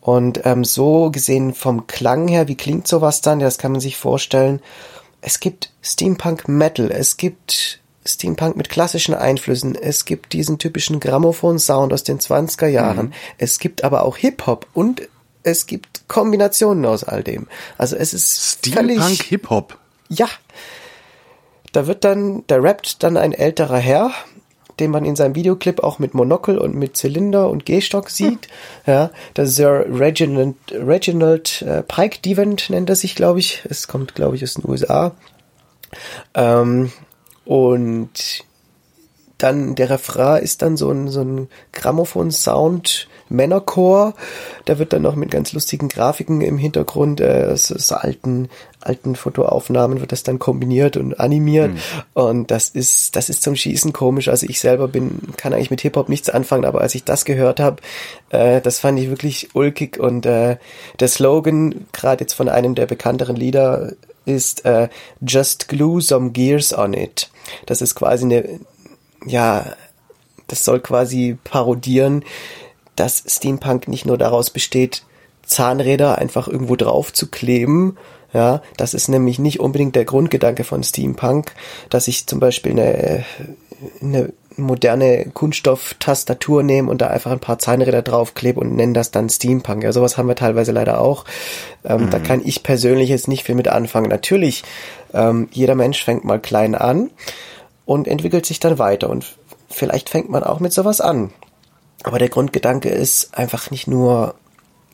Und ähm, so gesehen vom Klang her, wie klingt sowas dann? Ja, das kann man sich vorstellen. Es gibt Steampunk Metal, es gibt Steampunk mit klassischen Einflüssen, es gibt diesen typischen Grammophon-Sound aus den 20er Jahren, mhm. es gibt aber auch Hip-Hop und es gibt Kombinationen aus all dem. Also es ist Steampunk Hip-Hop. Ja, da wird dann, da rappt dann ein älterer Herr, den man in seinem Videoclip auch mit Monokel und mit Zylinder und Gehstock sieht. Hm. Ja, das Sir Reginald, Reginald äh, Pike Devent nennt er sich, glaube ich. Es kommt, glaube ich, aus den USA. Ähm, und dann der Refrain ist dann so ein, so ein Grammophon-Sound, Männerchor. Da wird dann noch mit ganz lustigen Grafiken im Hintergrund, äh, so, so alten, alten Fotoaufnahmen wird das dann kombiniert und animiert. Mhm. Und das ist, das ist zum Schießen komisch. Also ich selber bin, kann eigentlich mit Hip-Hop nichts anfangen, aber als ich das gehört habe, äh, das fand ich wirklich ulkig. Und äh, der Slogan, gerade jetzt von einem der bekannteren Lieder, ist äh, Just glue some gears on it. Das ist quasi eine, ja, das soll quasi parodieren, dass Steampunk nicht nur daraus besteht, Zahnräder einfach irgendwo drauf zu kleben. Ja, das ist nämlich nicht unbedingt der Grundgedanke von Steampunk, dass ich zum Beispiel eine, eine moderne Kunststoff-Tastatur nehmen und da einfach ein paar Zahnräder draufklebe und nennen das dann Steampunk. Ja, sowas haben wir teilweise leider auch. Ähm, mhm. Da kann ich persönlich jetzt nicht viel mit anfangen. Natürlich, ähm, jeder Mensch fängt mal klein an und entwickelt sich dann weiter und vielleicht fängt man auch mit sowas an. Aber der Grundgedanke ist einfach nicht nur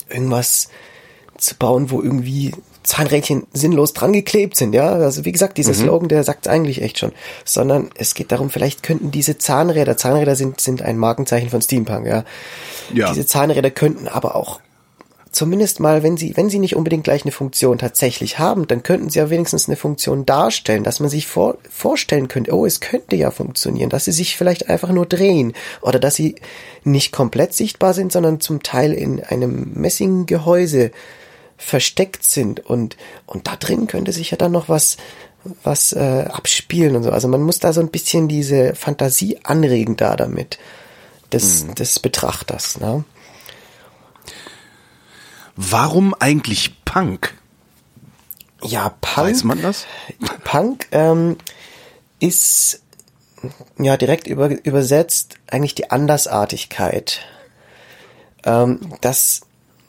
irgendwas zu bauen, wo irgendwie Zahnrädchen sinnlos dran geklebt sind, ja. Also wie gesagt, dieser mhm. Slogan, der sagt eigentlich echt schon. Sondern es geht darum, vielleicht könnten diese Zahnräder, Zahnräder sind, sind ein Markenzeichen von Steampunk, ja. ja. Diese Zahnräder könnten aber auch zumindest mal, wenn sie, wenn sie nicht unbedingt gleich eine Funktion tatsächlich haben, dann könnten sie ja wenigstens eine Funktion darstellen, dass man sich vor, vorstellen könnte, oh, es könnte ja funktionieren, dass sie sich vielleicht einfach nur drehen oder dass sie nicht komplett sichtbar sind, sondern zum Teil in einem Messinggehäuse versteckt sind und, und da drin könnte sich ja dann noch was, was äh, abspielen und so. Also man muss da so ein bisschen diese Fantasie anregen da damit des, mhm. des Betrachters. Ne? Warum eigentlich Punk? Ja, Punk. Weiß man das? Punk ähm, ist ja direkt über, übersetzt eigentlich die Andersartigkeit. Ähm, das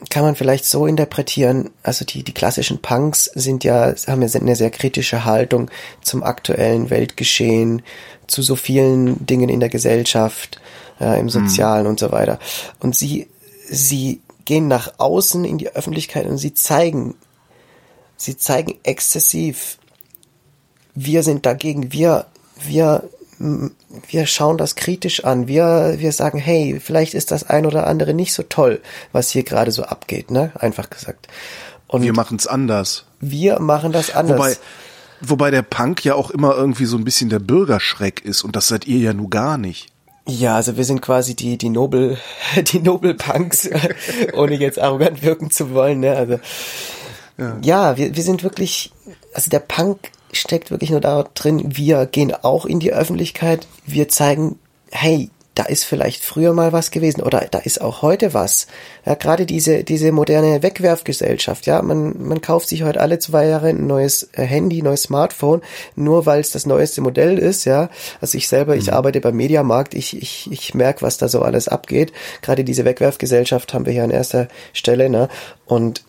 kann man vielleicht so interpretieren, also die, die klassischen Punks sind ja, haben ja eine sehr kritische Haltung zum aktuellen Weltgeschehen, zu so vielen Dingen in der Gesellschaft, äh, im Sozialen mhm. und so weiter. Und sie, sie gehen nach außen in die Öffentlichkeit und sie zeigen, sie zeigen exzessiv, wir sind dagegen, wir, wir wir schauen das kritisch an. Wir, wir sagen, hey, vielleicht ist das ein oder andere nicht so toll, was hier gerade so abgeht, ne? Einfach gesagt. Und wir machen es anders. Wir machen das anders. Wobei, wobei der Punk ja auch immer irgendwie so ein bisschen der Bürgerschreck ist und das seid ihr ja nun gar nicht. Ja, also wir sind quasi die die Nobel die Nobelpunks, ohne jetzt arrogant wirken zu wollen. Ne? Also ja, ja wir, wir sind wirklich, also der Punk steckt wirklich nur da drin, wir gehen auch in die Öffentlichkeit, wir zeigen, hey, da ist vielleicht früher mal was gewesen oder da ist auch heute was. Ja, gerade diese, diese moderne Wegwerfgesellschaft, ja, man, man kauft sich heute alle zwei Jahre ein neues äh, Handy, neues Smartphone, nur weil es das neueste Modell ist, ja. Also ich selber, mhm. ich arbeite beim Mediamarkt, ich, ich, ich merke, was da so alles abgeht. Gerade diese Wegwerfgesellschaft haben wir hier an erster Stelle, ne. Und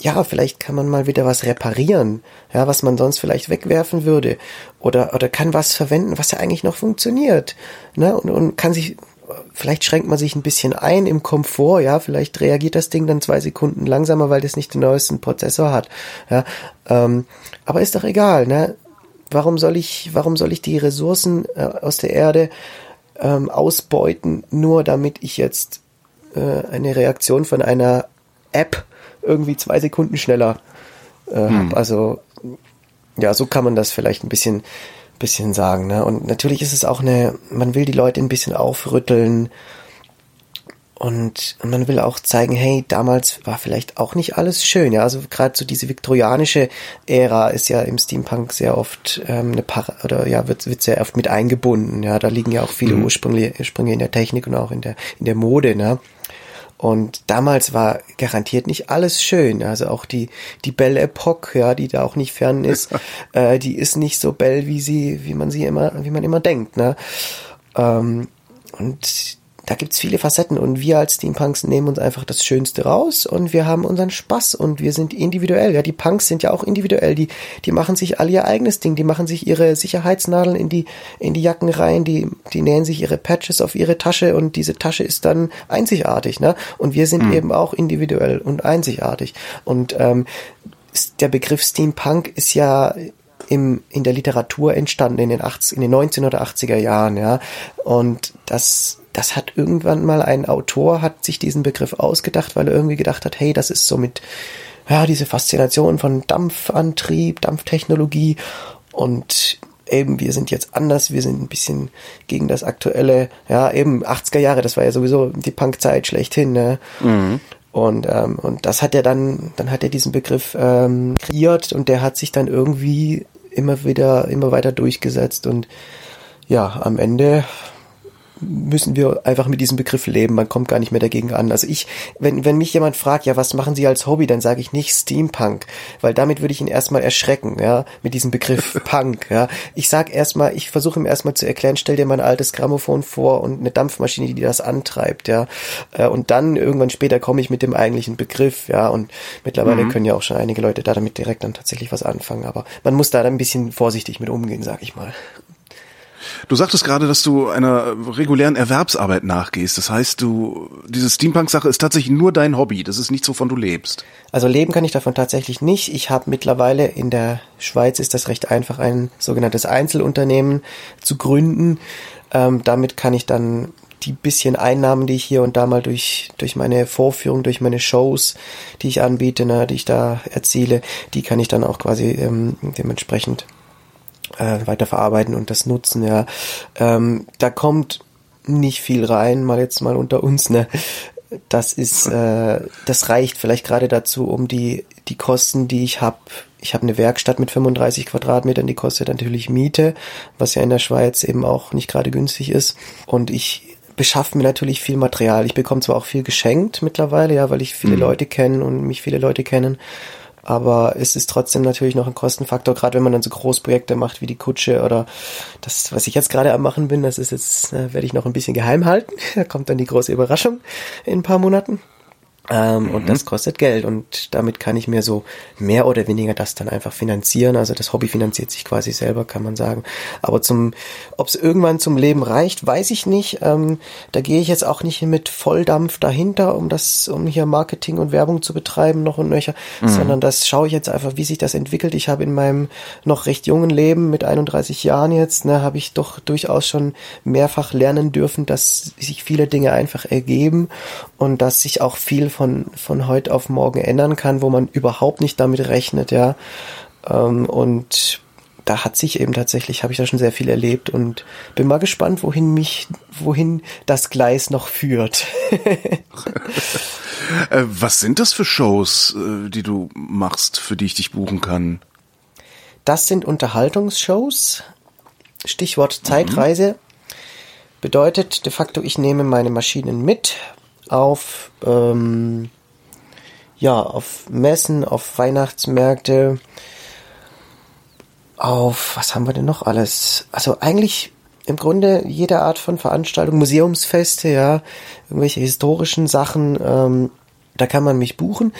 ja, vielleicht kann man mal wieder was reparieren, ja, was man sonst vielleicht wegwerfen würde. Oder oder kann was verwenden, was ja eigentlich noch funktioniert, ne, und, und kann sich vielleicht schränkt man sich ein bisschen ein im Komfort, ja, vielleicht reagiert das Ding dann zwei Sekunden langsamer, weil das nicht den neuesten Prozessor hat, ja, ähm, aber ist doch egal, ne, warum soll ich, warum soll ich die Ressourcen äh, aus der Erde ähm, ausbeuten, nur damit ich jetzt äh, eine Reaktion von einer App irgendwie zwei Sekunden schneller äh, hm. hab. Also ja, so kann man das vielleicht ein bisschen bisschen sagen. Ne? Und natürlich ist es auch eine, man will die Leute ein bisschen aufrütteln und man will auch zeigen, hey, damals war vielleicht auch nicht alles schön. Ja, also gerade so diese viktorianische Ära ist ja im Steampunk sehr oft ähm, eine Par oder ja wird wird sehr oft mit eingebunden. Ja, da liegen ja auch viele mhm. Ursprünge, Ursprünge in der Technik und auch in der in der Mode. Ne? Und damals war garantiert nicht alles schön. Also auch die, die Belle Epoque, ja, die da auch nicht fern ist, äh, die ist nicht so Belle, wie sie, wie man sie immer, wie man immer denkt, ne? Ähm, und da gibt's viele Facetten und wir als Steampunks nehmen uns einfach das Schönste raus und wir haben unseren Spaß und wir sind individuell. Ja, die Punks sind ja auch individuell. Die, die machen sich alle ihr eigenes Ding. Die machen sich ihre Sicherheitsnadeln in die, in die Jacken rein. Die, die nähen sich ihre Patches auf ihre Tasche und diese Tasche ist dann einzigartig, ne? Und wir sind mhm. eben auch individuell und einzigartig. Und, ähm, der Begriff Steampunk ist ja im, in der Literatur entstanden in den, 80, in den 1980er Jahren, ja. Und das, das hat irgendwann mal ein Autor, hat sich diesen Begriff ausgedacht, weil er irgendwie gedacht hat, hey, das ist so mit, ja, diese Faszination von Dampfantrieb, Dampftechnologie und eben, wir sind jetzt anders, wir sind ein bisschen gegen das aktuelle, ja, eben 80er Jahre, das war ja sowieso die Punkzeit schlechthin, ne? Mhm. Und, ähm, und das hat er dann, dann hat er diesen Begriff ähm, kreiert und der hat sich dann irgendwie immer wieder, immer weiter durchgesetzt und ja, am Ende müssen wir einfach mit diesem Begriff leben. Man kommt gar nicht mehr dagegen an. Also ich, wenn, wenn mich jemand fragt, ja, was machen Sie als Hobby, dann sage ich nicht Steampunk, weil damit würde ich ihn erstmal erschrecken, ja, mit diesem Begriff Punk, ja. Ich sag erstmal, ich versuche ihm erstmal zu erklären, stell dir mal ein altes Grammophon vor und eine Dampfmaschine, die das antreibt, ja. Äh, und dann irgendwann später komme ich mit dem eigentlichen Begriff, ja. Und mittlerweile mhm. können ja auch schon einige Leute da damit direkt dann tatsächlich was anfangen. Aber man muss da ein bisschen vorsichtig mit umgehen, sag ich mal. Du sagtest gerade, dass du einer regulären Erwerbsarbeit nachgehst. Das heißt, du, diese Steampunk-Sache ist tatsächlich nur dein Hobby. Das ist nichts, wovon du lebst. Also leben kann ich davon tatsächlich nicht. Ich habe mittlerweile in der Schweiz ist das recht einfach, ein sogenanntes Einzelunternehmen zu gründen. Ähm, damit kann ich dann die bisschen Einnahmen, die ich hier und da mal durch, durch meine Vorführung, durch meine Shows, die ich anbiete, ne, die ich da erziele, die kann ich dann auch quasi ähm, dementsprechend äh, weiterverarbeiten und das nutzen, ja. Ähm, da kommt nicht viel rein, mal jetzt mal unter uns, ne. Das ist, äh, das reicht vielleicht gerade dazu, um die, die Kosten, die ich habe. Ich habe eine Werkstatt mit 35 Quadratmetern, die kostet natürlich Miete, was ja in der Schweiz eben auch nicht gerade günstig ist. Und ich beschaffe mir natürlich viel Material. Ich bekomme zwar auch viel geschenkt mittlerweile, ja, weil ich viele mhm. Leute kenne und mich viele Leute kennen aber es ist trotzdem natürlich noch ein Kostenfaktor, gerade wenn man dann so Großprojekte macht wie die Kutsche oder das, was ich jetzt gerade am machen bin, das ist jetzt, äh, werde ich noch ein bisschen geheim halten. Da kommt dann die große Überraschung in ein paar Monaten. Ähm, mhm. Und das kostet Geld und damit kann ich mir so mehr oder weniger das dann einfach finanzieren. Also das Hobby finanziert sich quasi selber, kann man sagen. Aber zum, ob es irgendwann zum Leben reicht, weiß ich nicht. Ähm, da gehe ich jetzt auch nicht mit Volldampf dahinter, um das, um hier Marketing und Werbung zu betreiben, noch und nöcher, mhm. sondern das schaue ich jetzt einfach, wie sich das entwickelt. Ich habe in meinem noch recht jungen Leben mit 31 Jahren jetzt, ne, habe ich doch durchaus schon mehrfach lernen dürfen, dass sich viele Dinge einfach ergeben und dass sich auch viel von, von heute auf morgen ändern kann, wo man überhaupt nicht damit rechnet, ja. Ähm, und da hat sich eben tatsächlich, habe ich da schon sehr viel erlebt und bin mal gespannt, wohin mich, wohin das Gleis noch führt. Äh, was sind das für Shows, äh, die du machst, für die ich dich buchen kann? Das sind Unterhaltungsshows. Stichwort Zeitreise. Mhm. Bedeutet de facto, ich nehme meine Maschinen mit, auf ähm, ja auf Messen, auf Weihnachtsmärkte, auf was haben wir denn noch alles? Also eigentlich im Grunde jede Art von Veranstaltung, Museumsfeste, ja, irgendwelche historischen Sachen, ähm, da kann man mich buchen.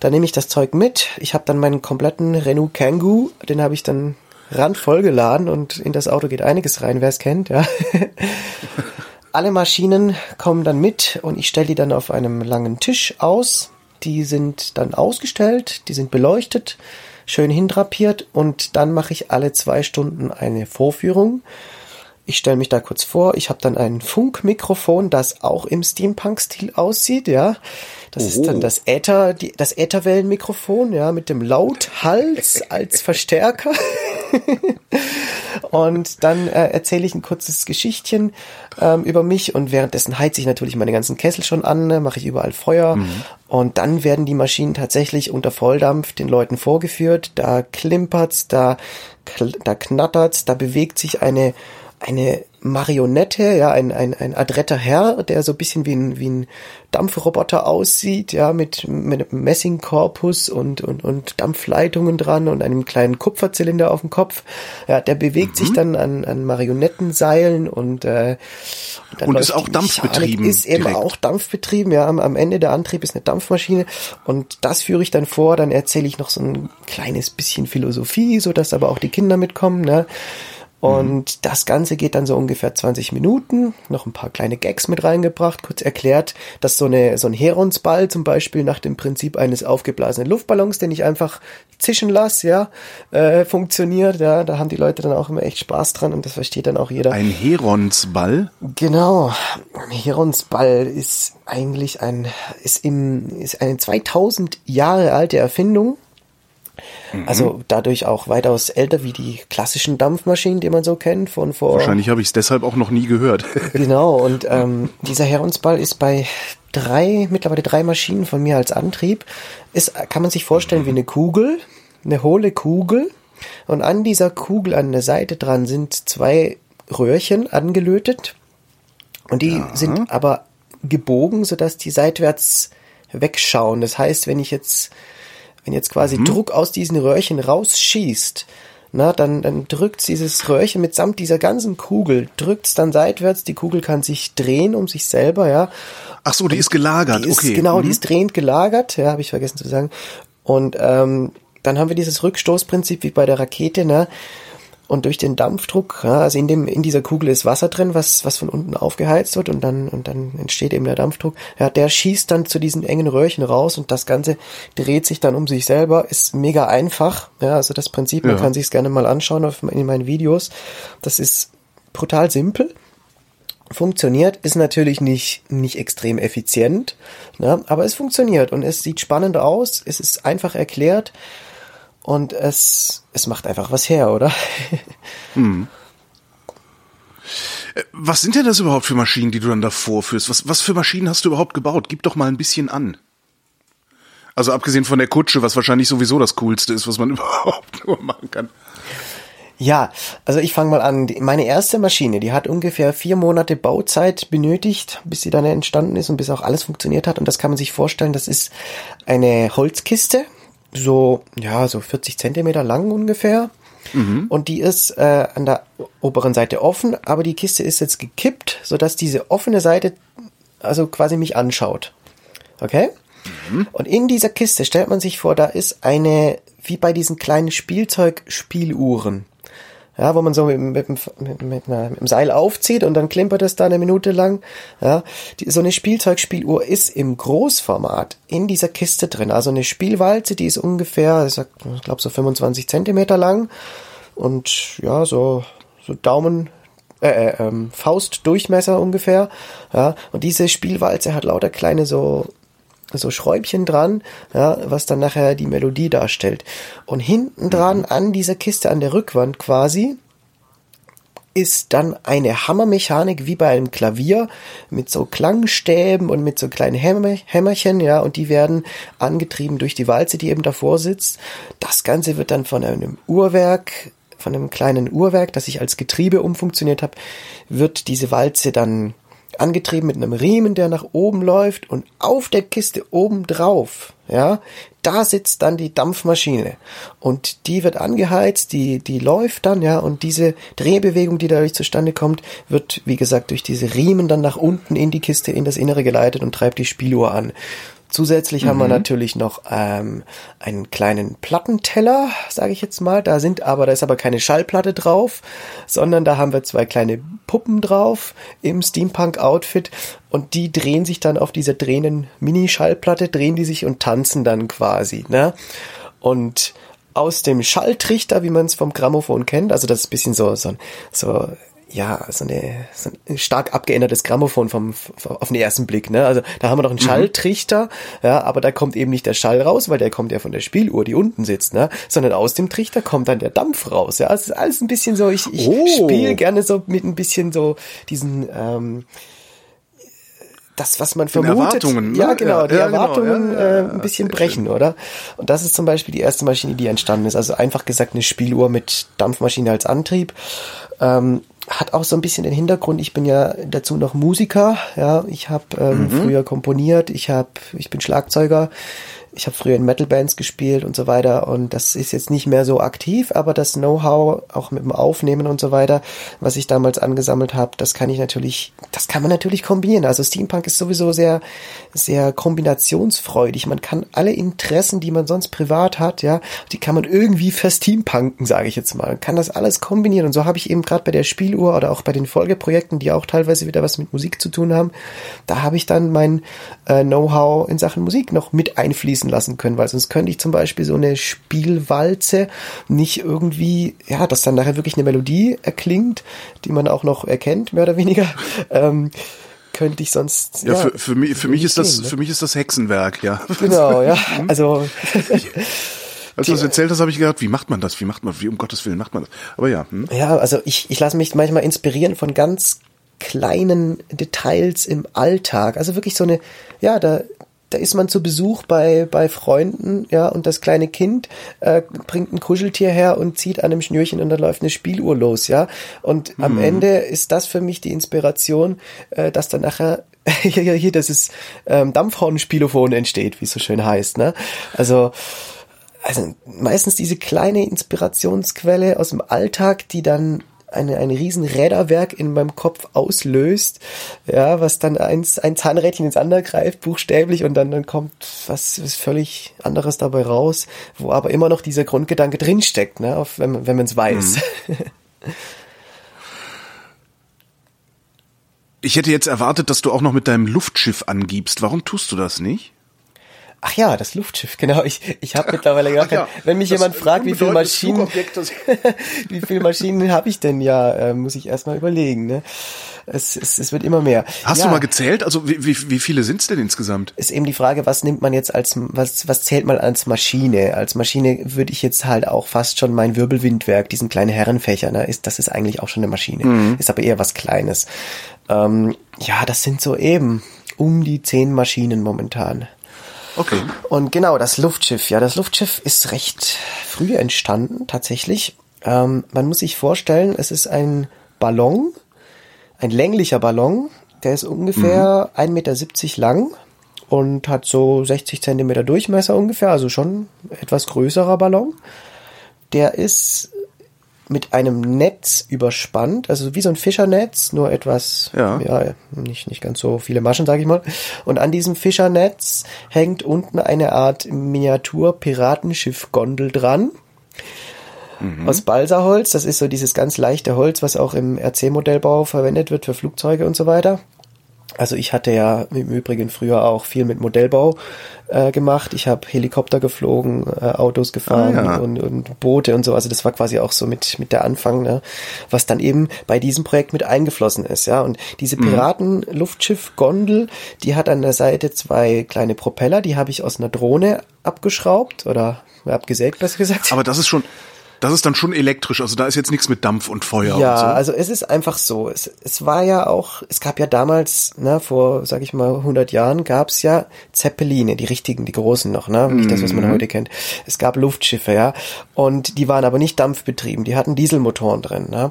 Da nehme ich das Zeug mit. Ich habe dann meinen kompletten Renault Kangoo, den habe ich dann randvoll geladen und in das Auto geht einiges rein, wer es kennt, ja. Alle Maschinen kommen dann mit und ich stelle die dann auf einem langen Tisch aus. Die sind dann ausgestellt, die sind beleuchtet, schön hindrapiert und dann mache ich alle zwei Stunden eine Vorführung. Ich stelle mich da kurz vor, ich habe dann ein Funkmikrofon, das auch im Steampunk-Stil aussieht, ja. Das oh. ist dann das Äther, die, das Ätherwellenmikrofon, ja, mit dem Lauthals als Verstärker. und dann äh, erzähle ich ein kurzes Geschichtchen ähm, über mich und währenddessen heize ich natürlich meine ganzen Kessel schon an, ne, mache ich überall Feuer mhm. und dann werden die Maschinen tatsächlich unter Volldampf den Leuten vorgeführt. Da klimpert's, da, da knattert's, da bewegt sich eine eine Marionette, ja, ein, ein, ein adretter Herr, der so ein bisschen wie ein, wie ein Dampfroboter aussieht, ja, mit, mit einem Messingkorpus und, und, und Dampfleitungen dran und einem kleinen Kupferzylinder auf dem Kopf. Ja, der bewegt mhm. sich dann an, an Marionettenseilen und, äh, und, und ist auch Dampfbetrieben. Ist eben direkt. auch Dampfbetrieben, ja, am, am Ende der Antrieb ist eine Dampfmaschine und das führe ich dann vor, dann erzähle ich noch so ein kleines bisschen Philosophie, so dass aber auch die Kinder mitkommen, ne. Und mhm. das Ganze geht dann so ungefähr 20 Minuten, noch ein paar kleine Gags mit reingebracht, kurz erklärt, dass so, eine, so ein Heronsball zum Beispiel nach dem Prinzip eines aufgeblasenen Luftballons, den ich einfach zischen lasse, ja, äh, funktioniert. Ja, da haben die Leute dann auch immer echt Spaß dran und das versteht dann auch jeder. Ein Heronsball? Genau. Ein Heronsball ist eigentlich ein, ist im, ist eine 2000 Jahre alte Erfindung Mhm. Also dadurch auch weitaus älter wie die klassischen Dampfmaschinen, die man so kennt von vor. Wahrscheinlich habe ich es deshalb auch noch nie gehört. genau, und ähm, dieser Heronsball ist bei drei, mittlerweile drei Maschinen von mir als Antrieb. Ist, kann man sich vorstellen wie eine Kugel, eine hohle Kugel. Und an dieser Kugel an der Seite dran sind zwei Röhrchen angelötet. Und die sind aber gebogen, sodass die seitwärts wegschauen. Das heißt, wenn ich jetzt, wenn jetzt quasi Mhm. Druck aus diesen Röhrchen rausschießt, na, dann, dann drückt dieses Röhrchen mitsamt dieser ganzen Kugel, drückt's dann seitwärts, die Kugel kann sich drehen um sich selber, ja. Ach so, die ist gelagert, Die ist, okay. Genau, Mhm. die ist drehend gelagert, ja, habe ich vergessen zu sagen. Und ähm, dann haben wir dieses Rückstoßprinzip wie bei der Rakete, ne? Und durch den Dampfdruck, ja, also in dem in dieser Kugel ist Wasser drin, was was von unten aufgeheizt wird und dann und dann entsteht eben der Dampfdruck. Ja, der schießt dann zu diesen engen Röhrchen raus und das Ganze dreht sich dann um sich selber. Ist mega einfach. Ja, also das Prinzip, man Ja. kann sich's gerne mal anschauen auf, in meinen Videos. Das ist brutal simpel funktioniert, ist natürlich nicht, nicht extrem effizient, ne, aber es funktioniert und es sieht spannend aus, es ist einfach erklärt und es, es macht einfach was her, oder? Was sind denn das überhaupt für Maschinen, die du dann da vorführst? Was, was für Maschinen hast du überhaupt gebaut? Gib doch mal ein bisschen an. Also abgesehen von der Kutsche, was wahrscheinlich sowieso das Coolste ist, was man überhaupt nur machen kann. Ja, also ich fange mal an. Meine erste Maschine, die hat ungefähr vier Monate Bauzeit benötigt, bis sie dann entstanden ist und bis auch alles funktioniert hat. Und das kann man sich vorstellen, das ist eine Holzkiste, so, ja, so 40 Zentimeter lang ungefähr. Und die ist äh, an der oberen Seite offen, aber die Kiste ist jetzt gekippt, sodass diese offene Seite also quasi mich anschaut. Okay? Und in dieser Kiste stellt man sich vor, da ist eine, wie bei diesen kleinen Spielzeugspieluhren. Ja, wo man so mit, mit, mit, mit, einer, mit dem Seil aufzieht und dann klimpert es da eine Minute lang. Ja, die, so eine Spielzeugspieluhr ist im Großformat in dieser Kiste drin. Also eine Spielwalze, die ist ungefähr, ich, ich glaube so 25 Zentimeter lang und ja, so, so Daumen, äh, äh, ähm, Faustdurchmesser ungefähr. Ja, und diese Spielwalze hat lauter kleine so so Schräubchen dran, ja, was dann nachher die Melodie darstellt. Und hinten dran an dieser Kiste an der Rückwand quasi ist dann eine Hammermechanik wie bei einem Klavier mit so Klangstäben und mit so kleinen Hämmer, Hämmerchen, ja, und die werden angetrieben durch die Walze, die eben davor sitzt. Das Ganze wird dann von einem Uhrwerk, von einem kleinen Uhrwerk, das ich als Getriebe umfunktioniert habe, wird diese Walze dann angetrieben mit einem Riemen, der nach oben läuft und auf der Kiste oben drauf, ja, da sitzt dann die Dampfmaschine und die wird angeheizt, die, die läuft dann, ja, und diese Drehbewegung, die dadurch zustande kommt, wird, wie gesagt, durch diese Riemen dann nach unten in die Kiste, in das Innere geleitet und treibt die Spieluhr an. Zusätzlich haben wir natürlich noch ähm, einen kleinen Plattenteller, sage ich jetzt mal. Da sind aber, da ist aber keine Schallplatte drauf, sondern da haben wir zwei kleine Puppen drauf im Steampunk-Outfit und die drehen sich dann auf dieser drehenden Mini-Schallplatte, drehen die sich und tanzen dann quasi. Ne? Und aus dem Schalltrichter, wie man es vom Grammophon kennt, also das ist ein bisschen so, so, so ja, so, eine, so ein stark abgeändertes Grammophon vom, vom auf den ersten Blick, ne? Also da haben wir noch einen Schalltrichter, ja, aber da kommt eben nicht der Schall raus, weil der kommt ja von der Spieluhr, die unten sitzt, ne? Sondern aus dem Trichter kommt dann der Dampf raus, ja. Es ist alles ein bisschen so, ich, ich Oh. spiele gerne so mit ein bisschen so diesen ähm, das, was man vermutet. Erwartungen, ne? Ja, genau, Ja, die ja, genau, Erwartungen ja, ja, äh, ein bisschen brechen, oder? Und das ist zum Beispiel die erste Maschine, die entstanden ist. Also einfach gesagt eine Spieluhr mit Dampfmaschine als Antrieb. Ähm, hat auch so ein bisschen den Hintergrund, ich bin ja dazu noch Musiker, ja, ich habe ähm, früher komponiert, ich habe, ich bin Schlagzeuger, ich habe früher in Metal-Bands gespielt und so weiter und das ist jetzt nicht mehr so aktiv, aber das Know-how auch mit dem Aufnehmen und so weiter, was ich damals angesammelt habe, das kann ich natürlich, das kann man natürlich kombinieren. Also Steampunk ist sowieso sehr, sehr kombinationsfreudig. Man kann alle Interessen, die man sonst privat hat, ja, die kann man irgendwie versteampunken, sage ich jetzt mal. Man kann das alles kombinieren und so habe ich eben gerade bei der Spieluhr oder auch bei den Folgeprojekten, die auch teilweise wieder was mit Musik zu tun haben, da habe ich dann mein äh, Know-how in Sachen Musik noch mit einfließen lassen können, weil sonst könnte ich zum Beispiel so eine Spielwalze nicht irgendwie, ja, dass dann nachher wirklich eine Melodie erklingt, die man auch noch erkennt, mehr oder weniger, ähm, könnte ich sonst. Ja, für, für mich, für mich ist das, ne? für mich ist das Hexenwerk, ja. Genau, ja. Also Als du das erzählt hast, habe ich gedacht, wie macht man das? Wie macht man, wie um Gottes Willen macht man das? Aber ja, hm? Ja, also ich, ich lasse mich manchmal inspirieren von ganz kleinen Details im Alltag. Also wirklich so eine, ja, da, da ist man zu Besuch bei, bei Freunden, ja, und das kleine Kind äh, bringt ein Kuscheltier her und zieht an einem Schnürchen und dann läuft eine Spieluhr los, ja. Und am Mhm. Ende ist das für mich die Inspiration, äh, dass dann nachher hier, hier, das ist ähm, Dampfhornspielophon entsteht, wie es so schön heißt, ne? Also also meistens diese kleine Inspirationsquelle aus dem Alltag, die dann eine, ein riesen Räderwerk in meinem Kopf auslöst, ja, was dann eins, ein Zahnrädchen ins andere greift, buchstäblich, und dann, dann kommt was, was völlig anderes dabei raus, wo aber immer noch dieser Grundgedanke drinsteckt, ne, auf, wenn, wenn man es weiß. Ich hätte jetzt erwartet, dass du auch noch mit deinem Luftschiff angibst. Warum tust du das nicht? Ach ja, das Luftschiff, genau. Ich, ich habe mittlerweile gar Ach ja, kein, wenn mich jemand fragt, wie viele Maschinen, wie viele Maschinen habe ich denn ja, äh, muss ich erstmal überlegen. Ne? Es, es, es wird immer mehr. Hast ja, du mal gezählt? Also wie, wie, wie viele sind's denn insgesamt? Ist eben die Frage, was nimmt man jetzt als, was, was zählt man als Maschine? Als Maschine würde ich jetzt halt auch fast schon mein Wirbelwindwerk, diesen kleinen Herrenfächer, ne, ist, das ist eigentlich auch schon eine Maschine. Mhm. Ist aber eher was Kleines. Ähm, ja, das sind so eben um die zehn Maschinen momentan. Okay. Und genau, das Luftschiff. Ja, das Luftschiff ist recht früh entstanden, tatsächlich. Ähm, man muss sich vorstellen, es ist ein Ballon, ein länglicher Ballon, der ist ungefähr 1,70 Meter lang und hat so 60 Zentimeter Durchmesser ungefähr, also schon etwas größerer Ballon. Der ist mit einem Netz überspannt, also wie so ein Fischernetz, nur etwas, Ja. ja, nicht, nicht ganz so viele Maschen, sage ich mal. Und an diesem Fischernetz hängt unten eine Art Miniatur-Piratenschiff-Gondel dran. Aus Balsaholz, das ist so dieses ganz leichte Holz, was auch im RC-Modellbau verwendet wird für Flugzeuge und so weiter. Also ich hatte ja im Übrigen früher auch viel mit Modellbau äh, gemacht. Ich habe Helikopter geflogen, äh, Autos gefahren Ah, ja. und, und Boote und so. Also das war quasi auch so mit mit der Anfang, ne? was dann eben bei diesem Projekt mit eingeflossen ist. Ja, und diese Piraten-Luftschiff-Gondel, die hat an der Seite zwei kleine Propeller. Die habe ich aus einer Drohne abgeschraubt oder abgesägt, besser gesagt. Aber das ist schon, das ist dann schon elektrisch. Also da ist jetzt nichts mit Dampf und Feuer Ja, und so. also es ist einfach so. Es, es war ja auch, es gab ja damals, ne, vor, sag ich mal, 100 Jahren gab's ja Zeppeline, die richtigen, die großen noch, ne, nicht das, was man heute kennt. Es gab Luftschiffe, ja, und die waren aber nicht dampfbetrieben, die hatten Dieselmotoren drin, ne.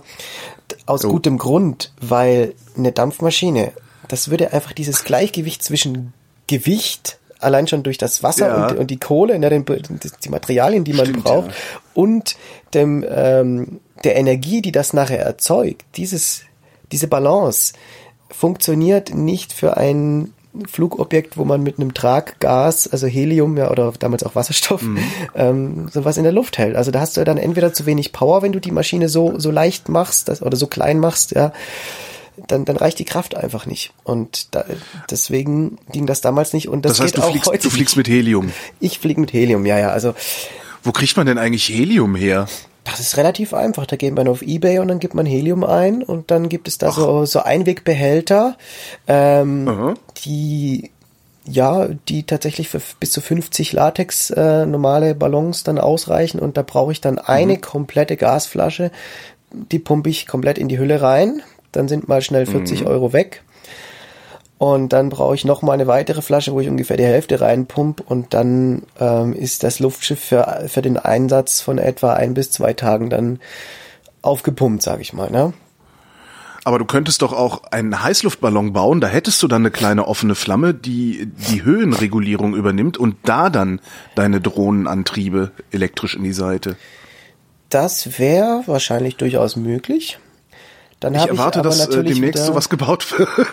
Aus gutem Grund, weil eine Dampfmaschine, das würde einfach dieses Gleichgewicht zwischen Gewicht allein schon durch das Wasser Ja. und, und die Kohle, ne, den, die Materialien, die man Stimmt, braucht, ja. und dem, ähm, der Energie, die das nachher erzeugt, dieses, diese Balance funktioniert nicht für ein Flugobjekt, wo man mit einem Traggas, also Helium ja oder damals auch Wasserstoff, ähm, sowas in der Luft hält. Also da hast du dann entweder zu wenig Power, wenn du die Maschine so so leicht machst das, oder so klein machst, ja, dann, dann reicht die Kraft einfach nicht. Und da, deswegen ging das damals nicht. Und das, Das heißt, geht du auch fliegst, heute du fliegst mit Helium. Ich fliege mit Helium, ja, ja. Also Wo kriegt man denn eigentlich Helium her? Das ist relativ einfach. Da geht man auf Ebay und dann gibt man Helium ein und dann gibt es da so, so Einwegbehälter, ähm, Aha. die ja, die tatsächlich für bis zu 50 Latex äh, normale Ballons dann ausreichen und da brauche ich dann eine komplette Gasflasche, die pumpe ich komplett in die Hülle rein, dann sind mal schnell 40 Euro weg. Und dann brauche ich noch mal eine weitere Flasche, wo ich ungefähr die Hälfte reinpump und dann ähm, ist das Luftschiff für, für den Einsatz von etwa ein bis zwei Tagen dann aufgepumpt, sage ich mal. Ne? Aber du könntest doch auch einen Heißluftballon bauen, da hättest du dann eine kleine offene Flamme, die die Höhenregulierung übernimmt und da dann deine Drohnenantriebe elektrisch in die Seite. Das wäre wahrscheinlich durchaus möglich. Dann Ich habe erwarte, aber dass äh, natürlich demnächst wieder, sowas gebaut wird.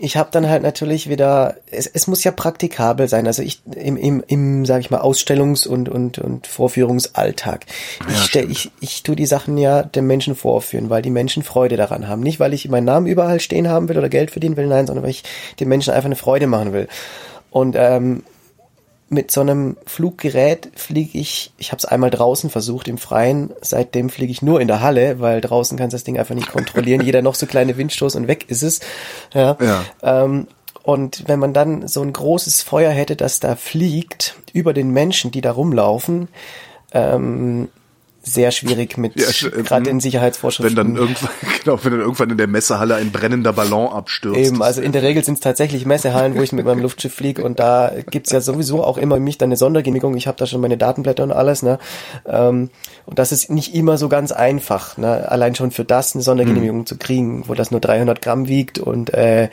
Ich habe dann halt natürlich wieder, es, es muss ja praktikabel sein. Also ich im, im, im sage ich mal, Ausstellungs- und, und, und Vorführungsalltag. Ich, stell, ich, ich tu die Sachen ja den Menschen vorführen, weil die Menschen Freude daran haben. Nicht, weil ich meinen Namen überall stehen haben will oder Geld verdienen will, nein, sondern weil ich den Menschen einfach eine Freude machen will. Und ähm, mit so einem Fluggerät fliege ich, ich habe es einmal draußen versucht im Freien, seitdem fliege ich nur in der Halle, weil draußen kannst du das Ding einfach nicht kontrollieren. Jeder noch so kleine Windstoß und weg ist es. Ja. Ja. Ähm, und wenn man dann so ein großes Feuer hätte, das da fliegt über den Menschen, die da rumlaufen, ähm, sehr schwierig mit Ja, gerade in Wenn Sicherheitsvorschriften. dann irgendwann, genau, wenn dann irgendwann in der Messehalle ein brennender Ballon abstürzt. Eben, also in der Regel sind es tatsächlich Messehallen, wo ich mit meinem Luftschiff fliege und da gibt's ja sowieso auch immer mich dann eine Sondergenehmigung. Ich habe da schon meine Datenblätter und alles, ne? Ähm, und das ist nicht immer so ganz einfach, ne? Allein schon für das eine Sondergenehmigung zu kriegen, wo das nur 300 Gramm wiegt und äh,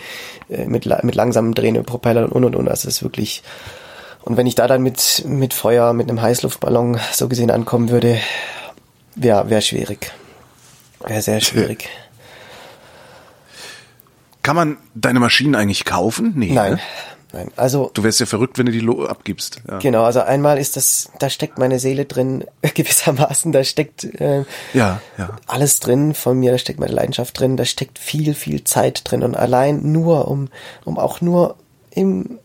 äh, mit, mit langsamen drehenden Propellern und und und. Das ist wirklich und wenn ich da dann mit mit Feuer, mit einem Heißluftballon so gesehen ankommen würde, ja, wäre schwierig. Wäre sehr schwierig. Kann man deine Maschinen eigentlich kaufen? Nee. Nein, Ne? nein. Also Du wärst ja verrückt, wenn du die abgibst. Ja. Genau, also einmal ist das, da steckt meine Seele drin, gewissermaßen, da steckt äh, Ja, ja. alles drin von mir, da steckt meine Leidenschaft drin, da steckt viel, viel Zeit drin und allein nur, um, um auch nur im,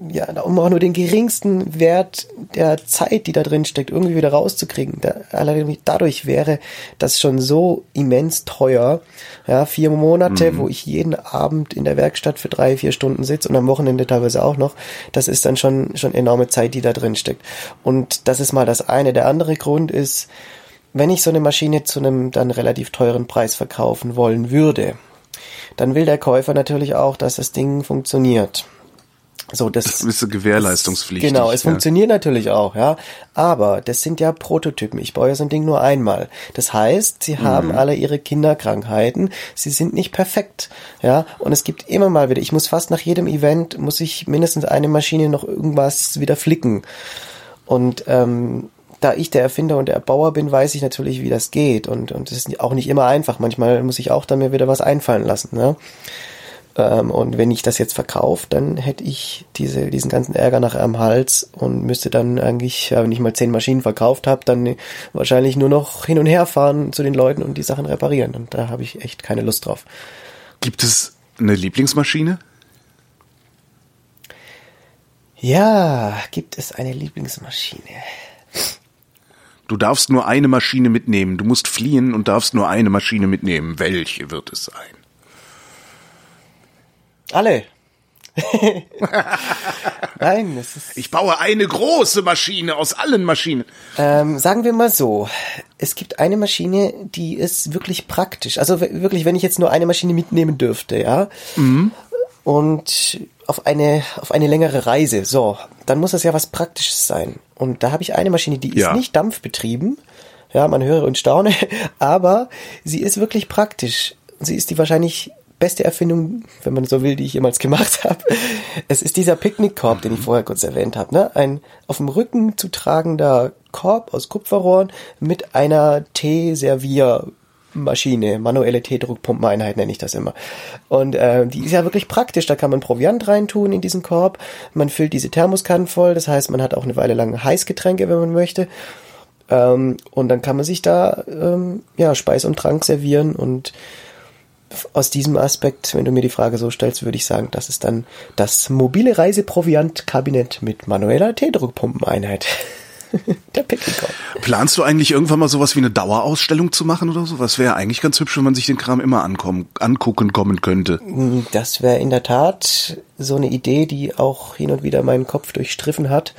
ja, um auch nur den geringsten Wert der Zeit, die da drin steckt, irgendwie wieder rauszukriegen. Da, allein dadurch wäre das schon so immens teuer. Ja, vier Monate, wo ich jeden Abend in der Werkstatt für drei, vier Stunden sitze und am Wochenende teilweise auch noch. Das ist dann schon, schon enorme Zeit, die da drin steckt. Und das ist mal das eine. Der andere Grund ist, wenn ich so eine Maschine zu einem dann relativ teuren Preis verkaufen wollen würde, dann will der Käufer natürlich auch, dass das Ding funktioniert. So, das, Das bist du gewährleistungspflichtig. Genau, es ja. funktioniert natürlich auch, ja. Aber das sind ja Prototypen. Ich baue ja so ein Ding nur einmal. Das heißt, sie haben Mhm. alle ihre Kinderkrankheiten. Sie sind nicht perfekt, ja. Und es gibt immer mal wieder, ich muss fast nach jedem Event, muss ich mindestens eine Maschine noch irgendwas wieder flicken. Und, ähm, da ich der Erfinder und der Erbauer bin, weiß ich natürlich, wie das geht. Und, und es ist auch nicht immer einfach. Manchmal muss ich auch dann mir wieder was einfallen lassen, ne? Ähm, und wenn ich das jetzt verkaufe, dann hätte ich diese, diesen ganzen Ärger nachher am Hals und müsste dann eigentlich, ja, wenn ich mal zehn Maschinen verkauft habe, dann wahrscheinlich nur noch hin und her fahren zu den Leuten und die Sachen reparieren. Und da habe ich echt keine Lust drauf. Gibt es eine Lieblingsmaschine? Ja, gibt es eine Lieblingsmaschine? Du darfst nur eine Maschine mitnehmen. Du musst fliehen und darfst nur eine Maschine mitnehmen. Welche wird es sein? Alle. Nein, es ist. Ich baue eine große Maschine aus allen Maschinen. Ähm, sagen wir mal so, es gibt eine Maschine, die ist wirklich praktisch. Also wirklich, wenn ich jetzt nur eine Maschine mitnehmen dürfte, ja, und auf eine auf eine längere Reise, so, dann muss das ja was Praktisches sein. Und da habe ich eine Maschine, die ist Ja. nicht dampfbetrieben, ja, man höre und staune, aber sie ist wirklich praktisch. Sie ist die wahrscheinlich beste Erfindung, wenn man so will, die ich jemals gemacht habe. Es ist dieser Picknickkorb, den ich vorher kurz erwähnt habe. Ne? Ein auf dem Rücken zu tragender Korb aus Kupferrohren mit einer Tee-Servier-Maschine, manuelle Teedruckpumpeneinheit nenne ich das immer. Und äh, die ist ja wirklich praktisch. Da kann man Proviant reintun in diesen Korb. Man füllt diese Thermoskannen voll. Das heißt, man hat auch eine Weile lang Heißgetränke, wenn man möchte. Ähm, und dann kann man sich da ähm, ja Speis und Trank servieren und aus diesem Aspekt, wenn du mir die Frage so stellst, würde ich sagen, das ist dann das mobile Reiseproviant-Kabinett mit manueller Teedruckpumpeneinheit. Der Picknickkorb. Planst du eigentlich irgendwann mal sowas wie eine Dauerausstellung zu machen oder so? Was wäre eigentlich ganz hübsch, wenn man sich den Kram immer ankommen, angucken kommen könnte. Das wäre in der Tat so eine Idee, die auch hin und wieder meinen Kopf durchstriffen hat.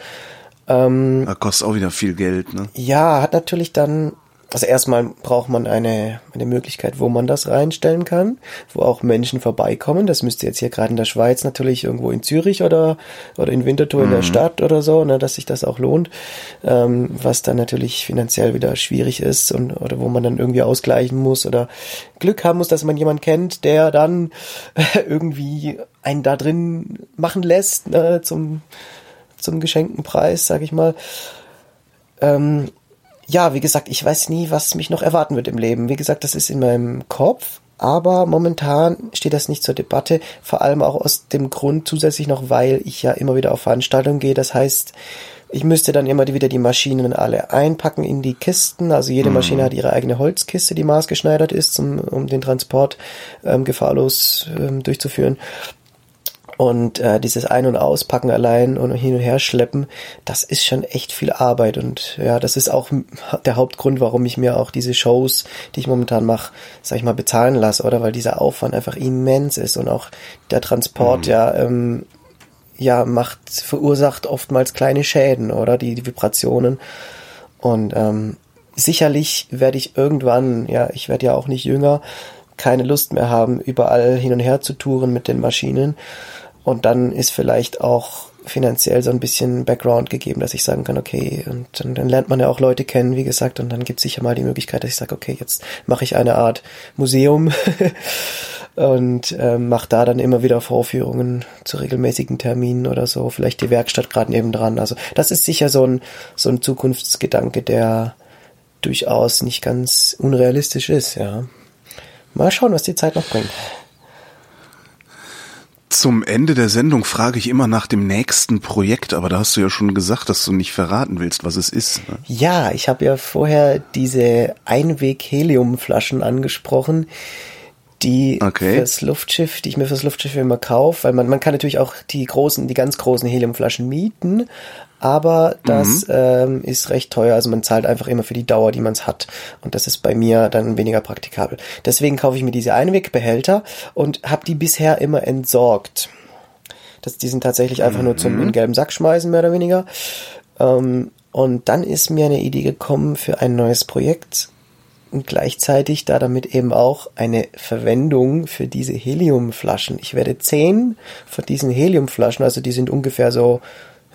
Da kostet auch wieder viel Geld, ne? Ja, hat natürlich dann, also erstmal braucht man eine, eine Möglichkeit, wo man das reinstellen kann, wo auch Menschen vorbeikommen. Das müsste jetzt hier gerade in der Schweiz natürlich irgendwo in Zürich oder, oder in Winterthur in der Stadt oder so, ne, dass sich das auch lohnt, ähm, was dann natürlich finanziell wieder schwierig ist und, oder wo man dann irgendwie ausgleichen muss oder Glück haben muss, dass man jemanden kennt, der dann irgendwie einen da drin machen lässt, ne, zum, zum geschenkten Preis, sag ich mal. Ähm, ja, wie gesagt, ich weiß nie, was mich noch erwarten wird im Leben. Wie gesagt, das ist in meinem Kopf, aber momentan steht das nicht zur Debatte, vor allem auch aus dem Grund zusätzlich noch, weil ich ja immer wieder auf Veranstaltungen gehe. Das heißt, ich müsste dann immer wieder die Maschinen alle einpacken in die Kisten. Also jede Maschine hat ihre eigene Holzkiste, die maßgeschneidert ist, zum, um den Transport ähm, gefahrlos ähm, durchzuführen. Und äh, dieses Ein- und Auspacken allein und hin und her schleppen, das ist schon echt viel Arbeit. Und ja, das ist auch der Hauptgrund, warum ich mir auch diese Shows, die ich momentan mache, sag ich mal, bezahlen lasse, oder? Weil dieser Aufwand einfach immens ist und auch der Transport ja, ähm, ja, macht, verursacht oftmals kleine Schäden, oder? Die, die Vibrationen. Und ähm, sicherlich werde ich irgendwann, ja, ich werde ja auch nicht jünger, keine Lust mehr haben, überall hin und her zu touren mit den Maschinen. Und dann ist vielleicht auch finanziell so ein bisschen Background gegeben, dass ich sagen kann, okay, und dann, dann lernt man ja auch Leute kennen, wie gesagt, und dann gibt es sicher mal die Möglichkeit, dass ich sage, okay, jetzt mache ich eine Art Museum und äh, mache da dann immer wieder Vorführungen zu regelmäßigen Terminen oder so, vielleicht die Werkstatt gerade nebendran. Also das ist sicher so ein, so ein Zukunftsgedanke, der durchaus nicht ganz unrealistisch ist, ja. Mal schauen, was die Zeit noch bringt. Zum Ende der Sendung frage ich immer nach dem nächsten Projekt, aber da hast du ja schon gesagt, dass du nicht verraten willst, was es ist. Ne? Ja, ich habe ja vorher diese Einweg-Heliumflaschen angesprochen, die okay. fürs Luftschiff, die ich mir fürs Luftschiff immer kaufe, weil man, man kann natürlich auch die großen, die ganz großen Heliumflaschen mieten, aber das mhm. ähm, ist recht teuer. Also man zahlt einfach immer für die Dauer, die man es hat. Und das ist bei mir dann weniger praktikabel. Deswegen kaufe ich mir diese Einwegbehälter und habe die bisher immer entsorgt. Das, die sind tatsächlich einfach mhm. nur zum mhm. in gelben Sack schmeißen, mehr oder weniger. Ähm, und dann ist mir eine Idee gekommen für ein neues Projekt und gleichzeitig da damit eben auch eine Verwendung für diese Heliumflaschen. Ich werde zehn von diesen Heliumflaschen, also die sind ungefähr so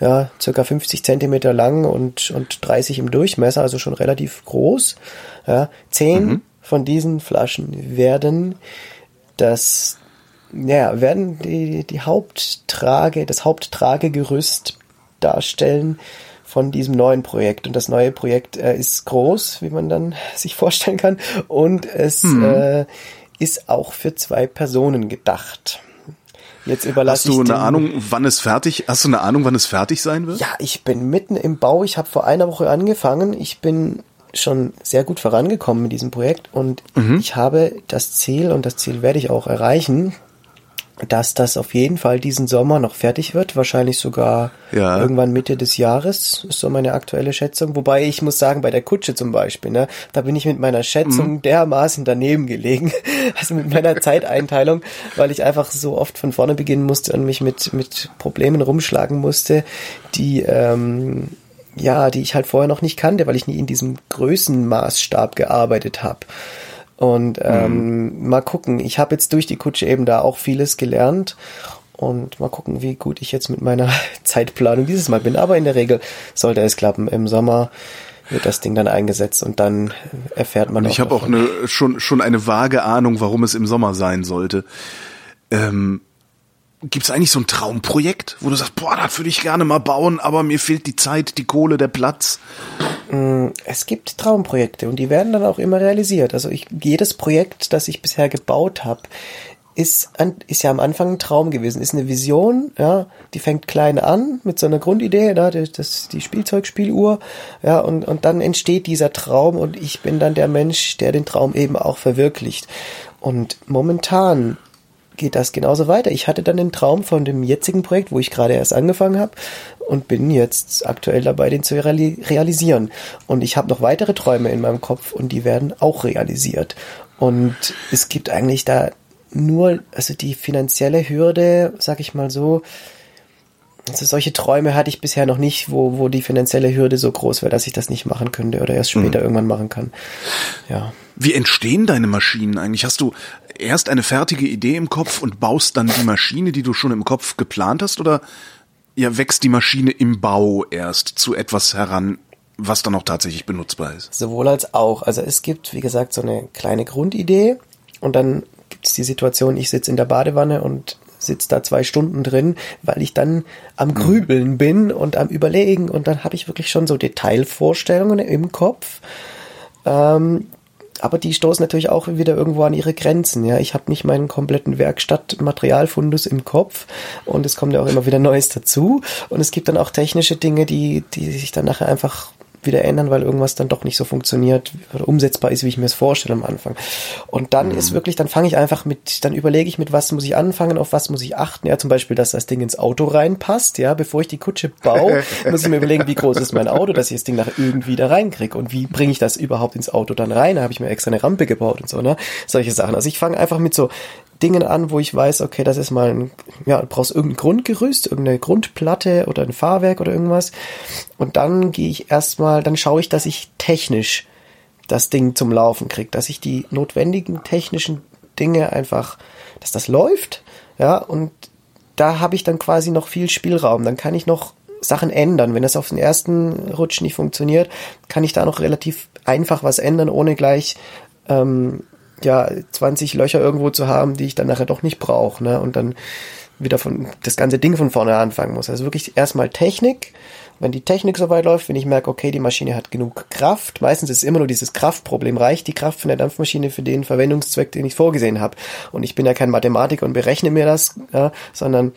ja, circa 50 Zentimeter lang und, und 30 im Durchmesser, also schon relativ groß. Ja, zehn mhm. von diesen Flaschen werden das, ja, werden die, die Haupttrage, das Haupttragegerüst darstellen von diesem neuen Projekt. Und das neue Projekt äh, ist groß, wie man dann sich vorstellen kann. Und es mhm. äh, ist auch für zwei Personen gedacht. Jetzt überlasse Hast du eine Ahnung, wann es fertig? Hast du eine Ahnung, wann es fertig sein wird? Ja, ich bin mitten im Bau. Ich habe vor einer Woche angefangen. Ich bin schon sehr gut vorangekommen mit diesem Projekt und mhm. ich habe das Ziel und das Ziel werde ich auch erreichen, dass das auf jeden Fall diesen Sommer noch fertig wird, wahrscheinlich sogar ja. irgendwann Mitte des Jahres, ist so meine aktuelle Schätzung. Wobei ich muss sagen, bei der Kutsche zum Beispiel, ne, da bin ich mit meiner Schätzung mhm. dermaßen daneben gelegen, also mit meiner Zeiteinteilung, weil ich einfach so oft von vorne beginnen musste und mich mit, mit Problemen rumschlagen musste, die, ähm, ja, die ich halt vorher noch nicht kannte, weil ich nie in diesem Größenmaßstab gearbeitet habe. Und ähm, mhm. mal gucken. Ich habe jetzt durch die Kutsche eben da auch vieles gelernt. Und mal gucken, wie gut ich jetzt mit meiner Zeitplanung dieses Mal bin. Aber in der Regel sollte es klappen. Im Sommer wird das Ding dann eingesetzt und dann erfährt man. Und ich habe auch eine, schon, schon eine vage Ahnung, warum es im Sommer sein sollte. Ähm, Gibt es eigentlich so ein Traumprojekt, wo du sagst, boah, das würde ich gerne mal bauen, aber mir fehlt die Zeit, die Kohle, der Platz? Mm, es gibt Traumprojekte und die werden dann auch immer realisiert. Also ich, jedes Projekt, das ich bisher gebaut habe, ist, ist ja am Anfang ein Traum gewesen, ist eine Vision, ja, die fängt klein an mit so einer Grundidee, da, das, die Spielzeugspieluhr, ja, und, und dann entsteht dieser Traum und ich bin dann der Mensch, der den Traum eben auch verwirklicht. Und momentan geht das genauso weiter. Ich hatte dann den Traum von dem jetzigen Projekt, wo ich gerade erst angefangen habe und bin jetzt aktuell dabei, den zu realisieren. Und ich habe noch weitere Träume in meinem Kopf und die werden auch realisiert. Und es gibt eigentlich da nur, also die finanzielle Hürde, sag ich mal so, also solche Träume hatte ich bisher noch nicht, wo, wo die finanzielle Hürde so groß wäre, dass ich das nicht machen könnte oder erst später mhm. irgendwann machen kann. Ja. Wie entstehen deine Maschinen eigentlich? Hast du erst eine fertige Idee im Kopf und baust dann die Maschine, die du schon im Kopf geplant hast, oder ja, wächst die Maschine im Bau erst zu etwas heran, was dann auch tatsächlich benutzbar ist? Sowohl als auch. Also es gibt, wie gesagt, so eine kleine Grundidee und dann gibt es die Situation, ich sitze in der Badewanne und sitze da zwei Stunden drin, weil ich dann am Grübeln bin und am Überlegen und dann habe ich wirklich schon so Detailvorstellungen im Kopf. Ähm, aber die stoßen natürlich auch wieder irgendwo an ihre Grenzen. Ja, ich habe nicht meinen kompletten Werkstattmaterialfundus im Kopf und es kommt ja auch immer wieder Neues dazu. Und es gibt dann auch technische Dinge, die, die sich dann nachher einfach wieder ändern, weil irgendwas dann doch nicht so funktioniert oder umsetzbar ist, wie ich mir es vorstelle am Anfang. Und dann mhm. ist wirklich, dann fange ich einfach mit, dann überlege ich, mit was muss ich anfangen, auf was muss ich achten. Ja, zum Beispiel, dass das Ding ins Auto reinpasst. Ja, bevor ich die Kutsche baue, muss ich mir überlegen, wie groß ist mein Auto, dass ich das Ding nach irgendwie da reinkriege und wie bringe ich das überhaupt ins Auto dann rein. Da habe ich mir extra eine Rampe gebaut und so, ne? Solche Sachen. Also ich fange einfach mit so Dingen an, wo ich weiß, okay, das ist mal ein, ja, du brauchst irgendein Grundgerüst, irgendeine Grundplatte oder ein Fahrwerk oder irgendwas. Und dann gehe ich erstmal, dann schaue ich, dass ich technisch das Ding zum Laufen kriege, dass ich die notwendigen technischen Dinge einfach, dass das läuft, ja, und da habe ich dann quasi noch viel Spielraum. Dann kann ich noch Sachen ändern. Wenn das auf den ersten Rutsch nicht funktioniert, kann ich da noch relativ einfach was ändern, ohne gleich ähm, ja 20 Löcher irgendwo zu haben, die ich dann nachher doch nicht brauche, ne? Und dann wieder von das ganze Ding von vorne anfangen muss. Also wirklich erstmal Technik. Wenn die Technik soweit läuft, wenn ich merke, okay, die Maschine hat genug Kraft, meistens ist immer nur dieses Kraftproblem, reicht die Kraft von der Dampfmaschine für den Verwendungszweck, den ich vorgesehen habe. Und ich bin ja kein Mathematiker und berechne mir das, ja, sondern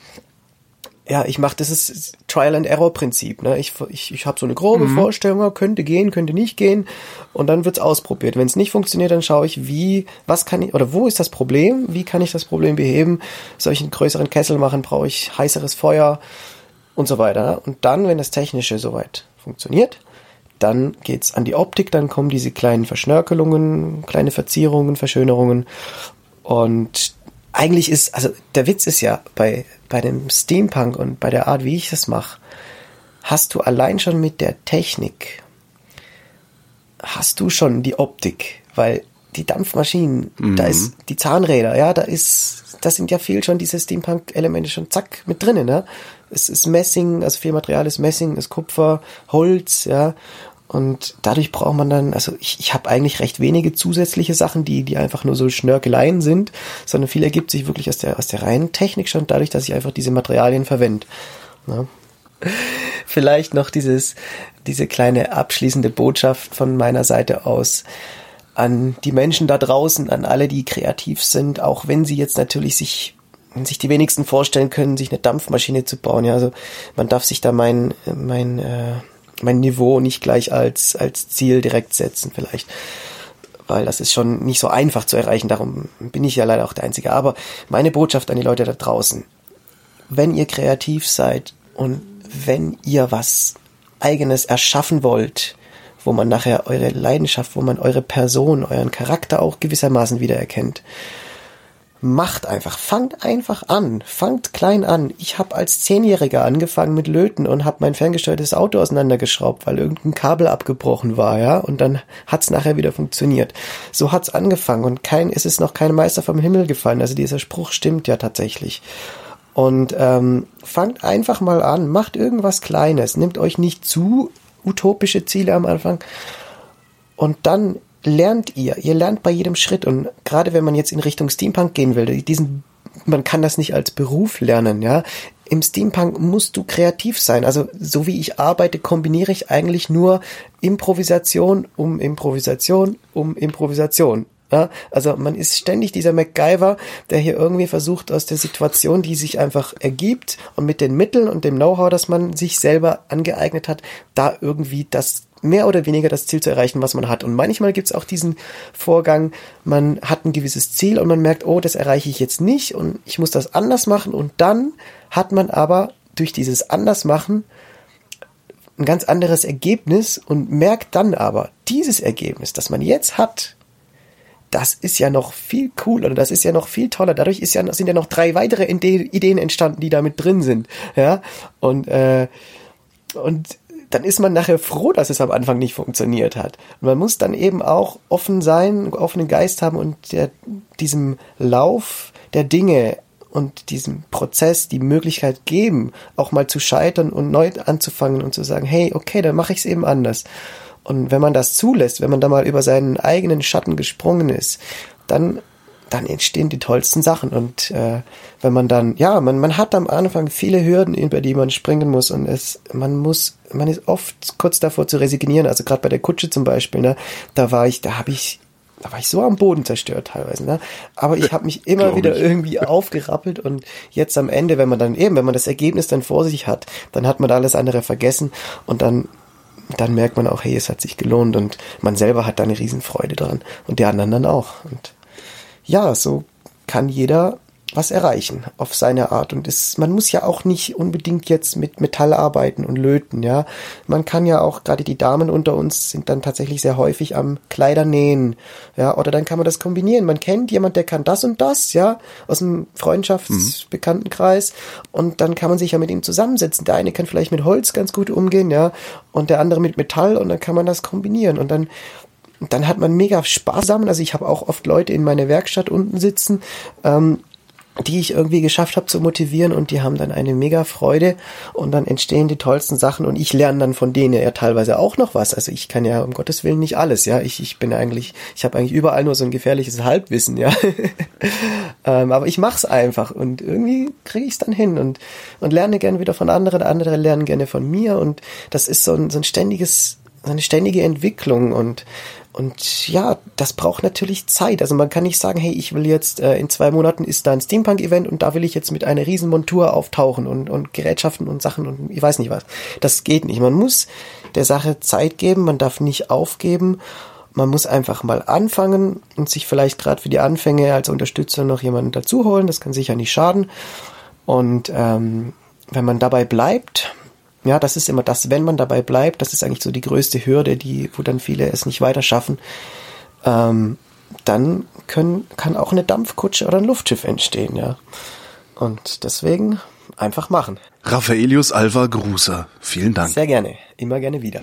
ja, ich mache das ist Trial and Error Prinzip. Ne? Ich, ich, ich habe so eine grobe mhm. Vorstellung, könnte gehen, könnte nicht gehen, und dann wird's ausprobiert. Wenn es nicht funktioniert, dann schaue ich, wie, was kann ich oder wo ist das Problem? Wie kann ich das Problem beheben? Soll ich einen größeren Kessel machen? Brauche ich heißeres Feuer und so weiter. Ne? Und dann, wenn das Technische soweit funktioniert, dann geht's an die Optik. Dann kommen diese kleinen Verschnörkelungen, kleine Verzierungen, Verschönerungen und eigentlich ist, also der Witz ist ja, bei, bei dem Steampunk und bei der Art, wie ich das mache, hast du allein schon mit der Technik, hast du schon die Optik, weil die Dampfmaschinen, mhm. da ist die Zahnräder, ja, da ist, da sind ja viel schon diese Steampunk-Elemente schon zack mit drinnen, ne? Es ist Messing, also viel Material ist Messing, ist Kupfer, Holz, ja, und dadurch braucht man dann, also ich, ich habe eigentlich recht wenige zusätzliche Sachen, die, die einfach nur so Schnörkeleien sind, sondern viel ergibt sich wirklich aus der, aus der reinen Technik schon dadurch, dass ich einfach diese Materialien verwende. Ja. Vielleicht noch dieses, diese kleine abschließende Botschaft von meiner Seite aus an die Menschen da draußen, an alle, die kreativ sind, auch wenn sie jetzt natürlich sich sich die wenigsten vorstellen können, sich eine Dampfmaschine zu bauen. Ja, also man darf sich da mein mein äh, mein Niveau nicht gleich als, als Ziel direkt setzen vielleicht. Weil das ist schon nicht so einfach zu erreichen, darum bin ich ja leider auch der Einzige. Aber meine Botschaft an die Leute da draußen, wenn ihr kreativ seid und wenn ihr was eigenes erschaffen wollt, wo man nachher eure Leidenschaft, wo man eure Person, euren Charakter auch gewissermaßen wiedererkennt, macht einfach, fangt einfach an, fangt klein an. Ich habe als Zehnjähriger angefangen mit Löten und habe mein ferngesteuertes Auto auseinandergeschraubt, weil irgendein Kabel abgebrochen war, ja, und dann hat's nachher wieder funktioniert. So hat's angefangen und kein, es ist noch kein Meister vom Himmel gefallen. Also dieser Spruch stimmt ja tatsächlich. Und ähm, fangt einfach mal an, macht irgendwas Kleines, nehmt euch nicht zu utopische Ziele am Anfang und dann lernt ihr. Ihr lernt bei jedem Schritt. Und gerade wenn man jetzt in Richtung Steampunk gehen will, diesen, man kann das nicht als Beruf lernen, ja. Im Steampunk musst du kreativ sein. Also, so wie ich arbeite, kombiniere ich eigentlich nur Improvisation um Improvisation um Improvisation. Ja, also man ist ständig dieser MacGyver, der hier irgendwie versucht, aus der Situation, die sich einfach ergibt und mit den Mitteln und dem Know-how, das man sich selber angeeignet hat, da irgendwie das mehr oder weniger das Ziel zu erreichen, was man hat. Und manchmal gibt es auch diesen Vorgang, man hat ein gewisses Ziel und man merkt, oh, das erreiche ich jetzt nicht und ich muss das anders machen. Und dann hat man aber durch dieses Andersmachen ein ganz anderes Ergebnis und merkt dann aber, dieses Ergebnis, das man jetzt hat, das ist ja noch viel cooler, das ist ja noch viel toller. Dadurch ist ja, sind ja noch drei weitere Ideen entstanden, die damit drin sind. Ja, und, äh, und dann ist man nachher froh, dass es am Anfang nicht funktioniert hat. Und man muss dann eben auch offen sein, offenen Geist haben und der, diesem Lauf der Dinge und diesem Prozess die Möglichkeit geben, auch mal zu scheitern und neu anzufangen und zu sagen, hey, okay, dann mache ich es eben anders. Und wenn man das zulässt, wenn man da mal über seinen eigenen Schatten gesprungen ist, dann dann entstehen die tollsten Sachen. Und äh, wenn man dann, ja, man, man hat am Anfang viele Hürden, über die man springen muss und es, man muss, man ist oft kurz davor zu resignieren. Also gerade bei der Kutsche zum Beispiel, ne, da war ich, da habe ich da war ich so am Boden zerstört teilweise, ne? Aber ich habe mich immer wieder irgendwie aufgerappelt und jetzt am Ende, wenn man dann eben, wenn man das Ergebnis dann vor sich hat, dann hat man alles andere vergessen und dann dann merkt man auch, hey, es hat sich gelohnt und man selber hat da eine Riesenfreude dran und die anderen dann auch. Und ja, so kann jeder was erreichen auf seine Art. Und es, man muss ja auch nicht unbedingt jetzt mit Metall arbeiten und löten, ja. Man kann ja auch, gerade die Damen unter uns sind dann tatsächlich sehr häufig am Kleider nähen, ja. Oder dann kann man das kombinieren. Man kennt jemand, der kann das und das, ja, aus dem Freundschaftsbekanntenkreis. Mhm. Und dann kann man sich ja mit ihm zusammensetzen. Der eine kann vielleicht mit Holz ganz gut umgehen, ja. Und der andere mit Metall und dann kann man das kombinieren. Und dann dann hat man mega Spaß zusammen. Also ich habe auch oft Leute in meiner Werkstatt unten sitzen, ähm, die ich irgendwie geschafft habe zu motivieren und die haben dann eine mega Freude und dann entstehen die tollsten Sachen und ich lerne dann von denen ja teilweise auch noch was. Also ich kann ja um Gottes Willen nicht alles, ja. Ich, ich bin eigentlich, ich habe eigentlich überall nur so ein gefährliches Halbwissen, ja. ähm, aber ich mach's einfach und irgendwie kriege ich es dann hin und, und lerne gerne wieder von anderen, andere lernen gerne von mir und das ist so ein, so ein ständiges, so eine ständige Entwicklung und und ja, das braucht natürlich Zeit. Also man kann nicht sagen, hey, ich will jetzt äh, in zwei Monaten ist da ein Steampunk-Event und da will ich jetzt mit einer riesen Montur auftauchen und, und Gerätschaften und Sachen und ich weiß nicht was. Das geht nicht. Man muss der Sache Zeit geben, man darf nicht aufgeben. Man muss einfach mal anfangen und sich vielleicht gerade für die Anfänge als Unterstützer noch jemanden dazu holen. Das kann sicher nicht schaden. Und ähm, wenn man dabei bleibt, ja, das ist immer das, wenn man dabei bleibt, das ist eigentlich so die größte Hürde, die, wo dann viele es nicht weiter schaffen. Ähm, dann können, kann auch eine Dampfkutsche oder ein Luftschiff entstehen, ja. Und deswegen einfach machen. Raffaelius Alva Gruser, vielen Dank. Sehr gerne, immer gerne wieder.